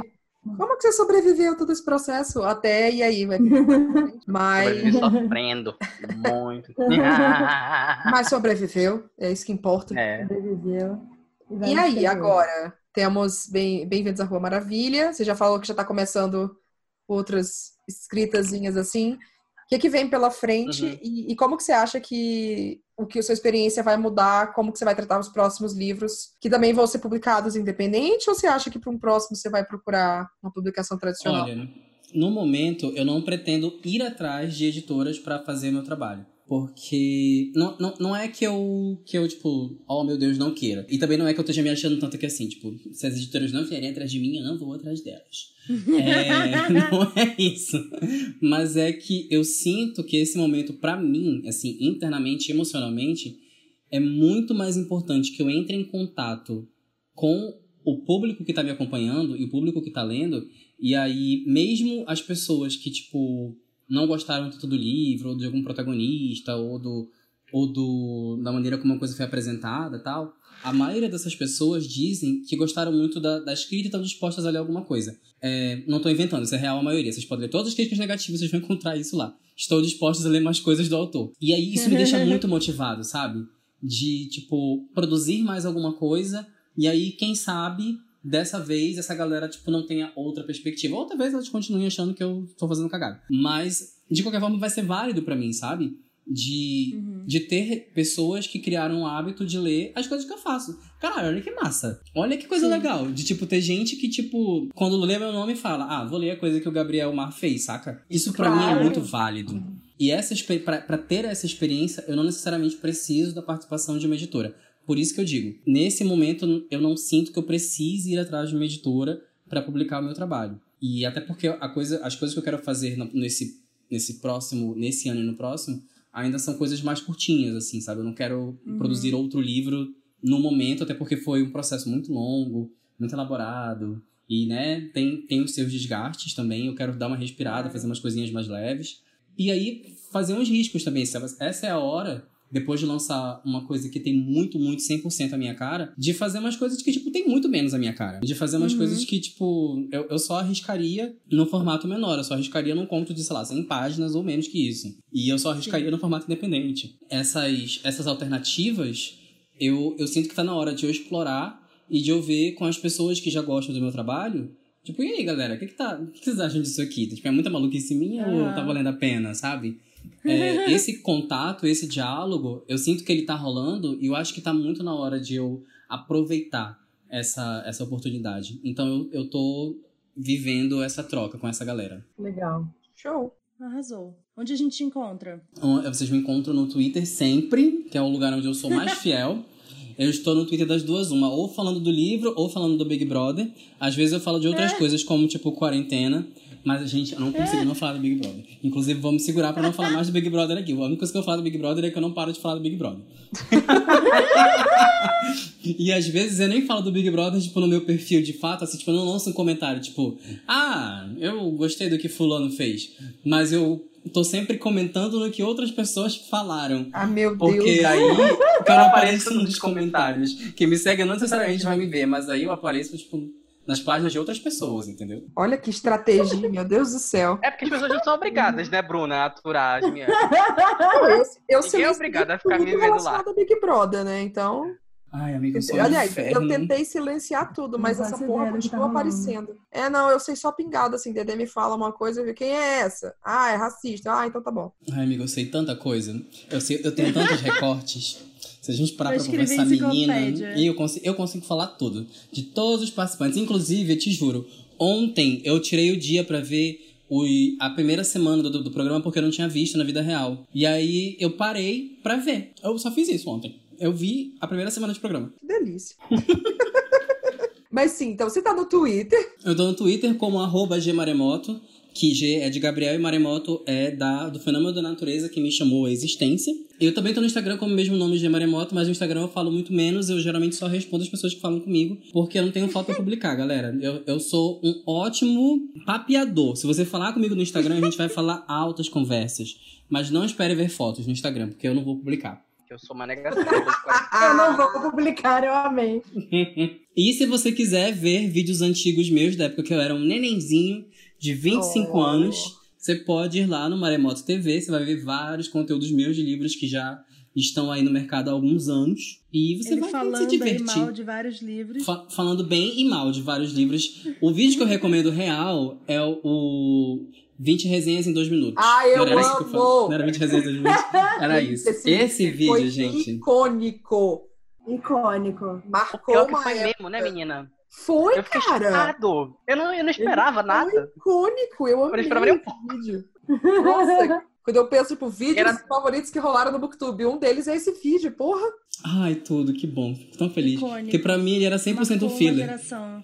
como que você sobreviveu a todo esse processo até e aí, vai. <laughs> Mas, sofrendo muito. <laughs> mas sobreviveu, é isso que importa. é. Sobreviveu. E no aí, agora? Temos bem- Bem-vindos à Rua Maravilha. Você já falou que já está começando outras escritazinhas assim. O que, que vem pela frente Uhum. e, e como que você acha que o que a sua experiência vai mudar? Como que você vai tratar os próximos livros que também vão ser publicados independente? Ou você acha que para um próximo você vai procurar uma publicação tradicional? Olha, no momento, eu não pretendo ir atrás de editoras para fazer meu trabalho. Porque não, não, não é que eu, que eu, tipo, oh meu Deus, não queira. E também não é que eu esteja me achando tanto que assim, tipo, se as editoras não vierem atrás de mim, eu não vou atrás delas. <laughs> é, <laughs> não é isso. Mas é que eu sinto que esse momento, para mim, assim, internamente, emocionalmente, é muito mais importante que eu entre em contato com o público que tá me acompanhando e o público que tá lendo. E aí, mesmo as pessoas que, tipo, não gostaram tanto do livro, ou de algum protagonista, ou do ou do da maneira como a coisa foi apresentada tal, a maioria dessas pessoas dizem que gostaram muito da, da escrita e estão dispostas a ler alguma coisa. É, não estou inventando, isso é real a maioria. Vocês podem ler todas as críticas negativas, vocês vão encontrar isso lá. Estou dispostos a ler mais coisas do autor. E aí isso me deixa <laughs> muito motivado, sabe? De, tipo, produzir mais alguma coisa. E aí, quem sabe, dessa vez essa galera, tipo, não tenha outra perspectiva. Outra vez elas continuem achando que eu tô fazendo cagada. Mas, de qualquer forma, vai ser válido para mim, sabe? De, Uhum. de ter pessoas que criaram o hábito de ler as coisas que eu faço. Caralho, olha que massa. Olha que coisa Sim. legal. De, tipo, ter gente que, tipo, quando lê meu nome fala, ah, vou ler a coisa que o Gabriel Mar fez, saca? Isso pra mim é Claro. muito válido. E essa pra ter essa experiência, eu não necessariamente preciso da participação de uma editora. Por isso que eu digo, nesse momento eu não sinto que eu precise ir atrás de uma editora para publicar o meu trabalho. E até porque a coisa, as coisas que eu quero fazer nesse, nesse próximo, nesse ano e no próximo, ainda são coisas mais curtinhas, assim, sabe? Eu não quero produzir outro livro no momento, até porque foi um processo muito longo, muito elaborado. E, né, tem, tem os seus desgastes também. Eu quero dar uma respirada, fazer umas coisinhas mais leves. E aí, fazer uns riscos também. Essa é a hora, depois de lançar uma coisa que tem muito, muito 100% a minha cara, de fazer umas coisas que, tipo, tem muito menos a minha cara. De fazer umas Uhum. coisas que, tipo, eu, eu só arriscaria no formato menor. Eu só arriscaria num conto de, sei lá, 100 páginas ou menos que isso. E eu só arriscaria no formato independente. Essas, essas alternativas, eu, eu sinto que tá na hora de eu explorar e de eu ver com as pessoas que já gostam do meu trabalho. Tipo, e aí, galera, o que, que, tá, o que que vocês acham disso aqui? Tipo, é muita maluquice minha ou Aham. tá valendo a pena, sabe? É, esse contato, esse diálogo, eu sinto que ele tá rolando e eu acho que tá muito na hora de eu aproveitar essa, essa oportunidade. Então eu, eu tô vivendo essa troca com essa galera. Legal. Show. Arrasou. Onde a gente te encontra? Então, Vocês me encontram no Twitter sempre, que é o lugar onde eu sou mais <laughs> fiel. Eu estou no Twitter das duas, uma ou falando do livro ou falando do Big Brother. Às vezes eu falo de outras coisas, como tipo quarentena. Mas a gente, eu não consigo não falar do Big Brother. Inclusive, me segurar pra não falar <laughs> mais do Big Brother aqui. A única coisa que eu falo do Big Brother é que eu não paro de falar do Big Brother. <laughs> e às vezes eu nem falo do Big Brother, tipo, no meu perfil de fato, assim, tipo, eu não lanço um comentário, tipo, ah, eu gostei do que fulano fez. Mas eu tô sempre comentando no que outras pessoas falaram. Ah, meu Porque Deus. aí <laughs> eu não apareço nos comentários. Quem me segue não necessariamente vai me ver, mas aí eu apareço, tipo, nas páginas de outras pessoas, entendeu? Olha que estratégia, meu Deus do céu. É porque as pessoas não são obrigadas, né, Bruna, a aturar as minhas. Eu, eu Ninguém é obrigado a ficar me vendo lá. relacionado ao Big Brother, né? Então, Ai, amiga, eu sou aliás, inferno. eu tentei silenciar tudo, mas Não essa porra tá continua aparecendo. É, não, eu sei só pingado, assim, Dedé me fala uma coisa, eu vi, quem é essa? Ah, é racista. Ah, então tá bom. Ai, amiga, eu sei tanta coisa. Eu, sei, eu tenho tantos <laughs> recortes. Se a gente parar Eu pra conversar, menina, eu consigo, eu consigo falar tudo. De todos os participantes. Inclusive, eu te juro, ontem eu tirei o dia pra ver o, a primeira semana do, do programa porque eu não tinha visto na vida real. E aí eu parei pra ver. Eu só fiz isso ontem. Eu vi a primeira semana de programa. Que delícia. <laughs> mas sim, então você tá no Twitter. Eu tô no Twitter como arroba gmaremoto, que G é de Gabriel e Maremoto é da, do fenômeno da natureza que me chamou a existência. Eu também tô no Instagram como o mesmo nome G Maremoto, mas no Instagram eu falo muito menos, eu geralmente só respondo as pessoas que falam comigo, porque eu não tenho foto pra publicar, galera. Eu, eu sou um ótimo papeador. Se você falar comigo no Instagram, a gente vai falar altas conversas. Mas não espere ver fotos no Instagram, porque eu não vou publicar. Eu sou uma negação. <laughs> Eu não vou publicar, eu amei. <laughs> E se você quiser ver vídeos antigos meus, da época que eu era um nenenzinho de 25 Oh. anos, você pode ir lá no Maremoto TV, você vai ver vários conteúdos meus de livros que já estão aí no mercado há alguns anos. E você Ele vai se falando aí divertir. mal de vários livros. Fa- falando bem e mal de vários livros. O vídeo que eu recomendo real é o, o 20 resenhas em 2 minutos. Ah, eu não era isso que eu amo! falei? Não era 20 resenhas em 2 minutos? Era <laughs> isso. Esse, vídeo, foi gente. icônico. Icônico. Marcou Pior que uma foi época. mesmo, né, menina? Foi, Eu fiquei cara. chocado. Eu não, eu não esperava Ele nada. Foi icônico. Eu não amei esperava nem um esse vídeo. Nossa, <laughs> quando eu penso, tipo, vídeos Era- favoritos que rolaram no Booktube, um deles é esse vídeo, porra. Ai, tudo, que bom. Fico tão feliz. Icônico. Porque pra mim ele era 100% Marcou uma filler. geração.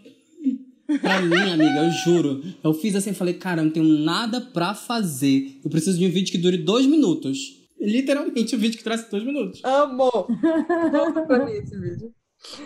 Pra mim, amiga, eu juro. Eu fiz assim, falei, cara, eu não tenho nada pra fazer. Eu preciso de um vídeo que dure dois minutos. Literalmente, um vídeo que traz dois minutos. Amo! <laughs> Amo pra mim esse vídeo.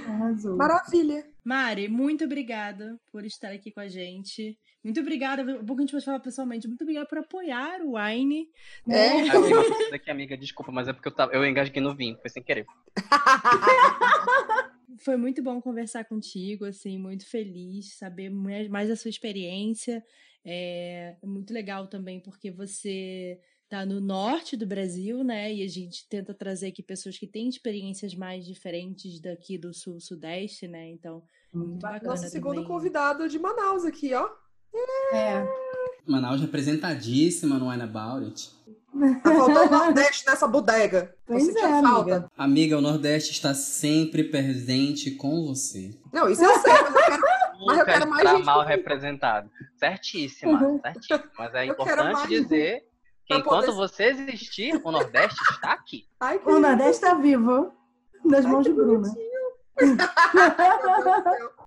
Arrasou. Maravilha. Mari, muito obrigada por estar aqui com a gente. Muito obrigada, um pouco a gente pode falar pessoalmente, muito obrigada por apoiar o Wine. É. Amiga, daqui, amiga, desculpa, mas é porque eu, tava, eu engasguei no vinho, foi sem querer. <laughs> Foi muito bom conversar contigo, assim, muito feliz, saber mais mais da sua experiência. É muito legal também porque você tá no norte do Brasil, né? E a gente tenta trazer aqui pessoas que têm experiências mais diferentes daqui do sul, sudeste, né? Então, muito bacana Nosso segundo também. convidado de Manaus aqui, ó. É. Manaus representadíssima no Wine About It. Tá faltando Nordeste nessa bodega. Pois Você é, tinha amiga. falta. Amiga, o Nordeste está sempre presente com você. Não, isso eu sei, mas eu quero. Mas eu quero mais está gente mal comigo. representado. Certíssima, certíssima. Mas é Eu importante dizer que enquanto poder- você existir, o Nordeste está aqui. Ai, O Nordeste tá vivo. Nas Ai, mãos de Bruna.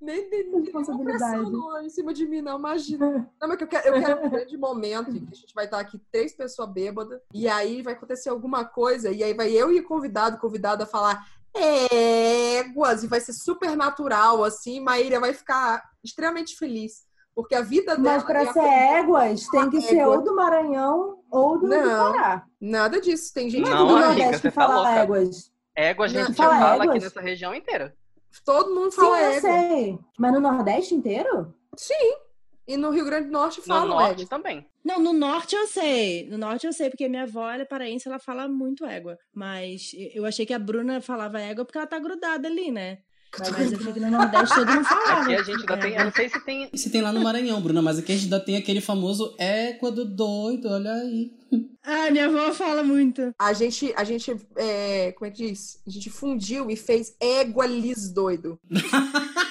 Nem, nem, nem Responsabilidade. no- em cima de mim, não, imagina. Não, mas que eu quero, eu quero um grande momento em que a gente vai estar aqui três pessoas bêbadas, e aí vai acontecer alguma coisa, e aí vai eu e o convidado, convidado a falar éguas, e vai ser super natural, assim, Maíra vai ficar extremamente feliz. Porque a vida dela. Mas para é ser éguas, tem que ser égua. ou do Maranhão ou do, do Não. Pará. Nada disso. Tem gente Quem é Não, do Nordeste que tá fala louca. éguas? Égua a gente Não, fala, fala aqui nessa região inteira. Todo mundo Sim, fala eu égua. sei. Mas no Nordeste inteiro? E no Rio Grande do Norte No falam norte égua. também. Não, no norte eu sei. No norte eu sei, porque minha avó, ela é paraense, ela fala muito égua. Mas eu achei que a Bruna falava égua porque ela tá grudada ali, né? Mas eu achei que no Nordeste todo mundo falava. Aqui a gente ainda tem. Eu égua. não sei se tem. Se tem lá no Maranhão, Bruna, mas aqui a gente ainda tem aquele famoso égua do doido, olha aí. Ah, minha avó fala muito. A gente, a gente é, como é que diz? A gente fundiu e fez égua lis doido. <laughs>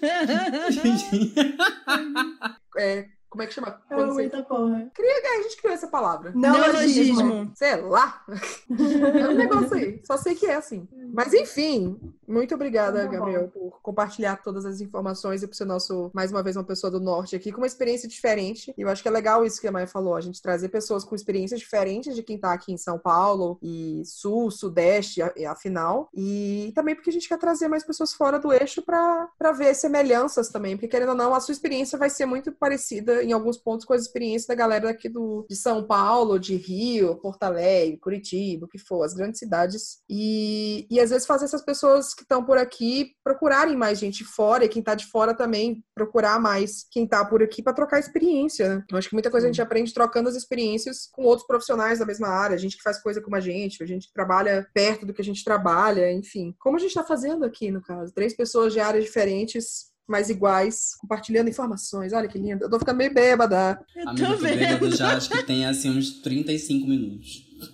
<laughs> É, como é que chama? Quando você- muita porra. A gente criou essa palavra. Neologismo. Neologismo. Sei lá. É um negócio aí. Só sei que é assim. Mas enfim, muito obrigada, Tá bom. Gabriel, por compartilhar todas as informações e por ser nosso, mais uma vez, uma pessoa do norte aqui, com uma experiência diferente. E eu acho que é legal isso que a Maia falou, a gente trazer pessoas com experiências diferentes de quem tá aqui em São Paulo e sul, sudeste, afinal. E também porque a gente quer trazer mais pessoas fora do eixo pra ver semelhanças também. Porque, querendo ou não, a sua experiência vai ser muito parecida em alguns pontos com as experiências da galera aqui do, de São Paulo, de Rio, Porto Alegre, Curitiba, o que for, as grandes cidades. E, e às vezes fazer essas pessoas que estão por aqui procurarem mais gente fora e quem tá de fora também procurar mais quem tá por aqui para trocar experiência, né? Eu acho que muita coisa a gente aprende trocando as experiências com outros profissionais da mesma área, gente que faz coisa como a gente, a gente que trabalha perto do que a gente trabalha, enfim. Como a gente tá fazendo aqui, no caso. Três pessoas de áreas diferentes, mas iguais, compartilhando informações. Olha que lindo. Eu tô ficando meio bêbada. Eu Amiga, tô tô bêbado já, acho que tem assim uns 35 minutos. <laughs>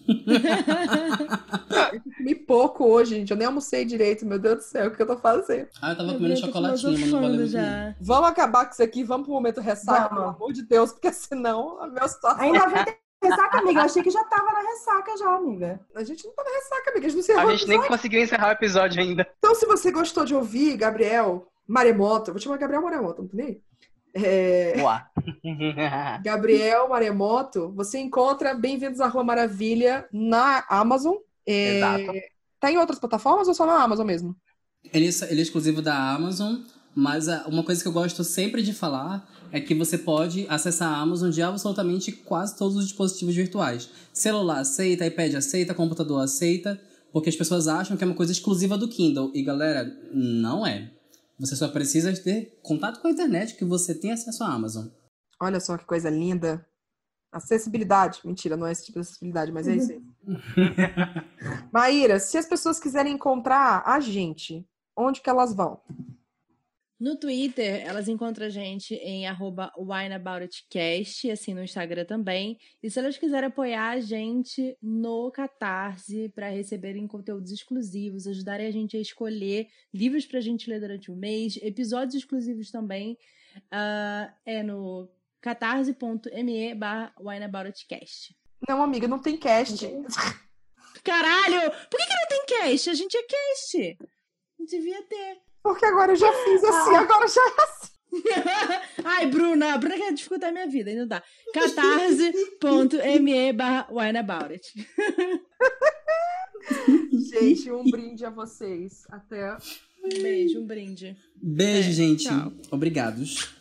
Eu comi pouco hoje, gente. Eu nem almocei direito. Meu Deus do céu, o que eu tô fazendo? Ah, eu tava comendo tô chocolatinho, mas não valeu já. Vamos acabar com isso aqui, vamos pro momento ressaca, pelo amor de Deus, porque senão a minha situação. Ainda vai ter ressaca, amiga. Eu achei que já tava na ressaca já, amiga. A gente não tá na ressaca, amiga. A gente não encerrou A gente nem conseguiu encerrar o episódio ainda. Então, se você gostou de ouvir Gabriel Maremoto, vou te chamar Gabriel Maremoto, não tô nem aí. É. <laughs> Gabriel Maremoto, você encontra Bem-vindos à Rua Maravilha na Amazon. É, Exato. Tá em outras plataformas ou só na Amazon mesmo? Ele, ele é exclusivo da Amazon, mas ah, uma coisa que eu gosto sempre de falar é que você pode acessar a Amazon de absolutamente quase todos os dispositivos virtuais. Celular aceita, iPad aceita, computador aceita, porque as pessoas acham que é uma coisa exclusiva do Kindle. E galera, não é. Você só precisa ter contato com a internet que você tem acesso à Amazon. Olha só que coisa linda. Acessibilidade. Mentira, não é esse tipo de acessibilidade, mas é isso aí. <laughs> Maíra, se as pessoas quiserem encontrar a gente, onde que elas vão? No Twitter, elas encontram a gente em arroba wineaboutitcast, assim no Instagram também. E se elas quiserem apoiar a gente no Catarse para receberem conteúdos exclusivos, ajudarem a gente a escolher livros pra gente ler durante o mês, episódios exclusivos também, uh, é no catarse.me barra wineaboutitcast. Não, amiga, não tem cast. Caralho! Por que, que não tem cast? A gente é cast! Devia ter. Porque agora eu já fiz assim, ah. agora já é assim. <laughs> Ai, Bruna, Bruna quer dificultar minha vida, ainda dá. catarse.me barra <laughs> Gente, um brinde a vocês. Até. Um beijo, um brinde. Beijo, é, gente. Tchau. Obrigados.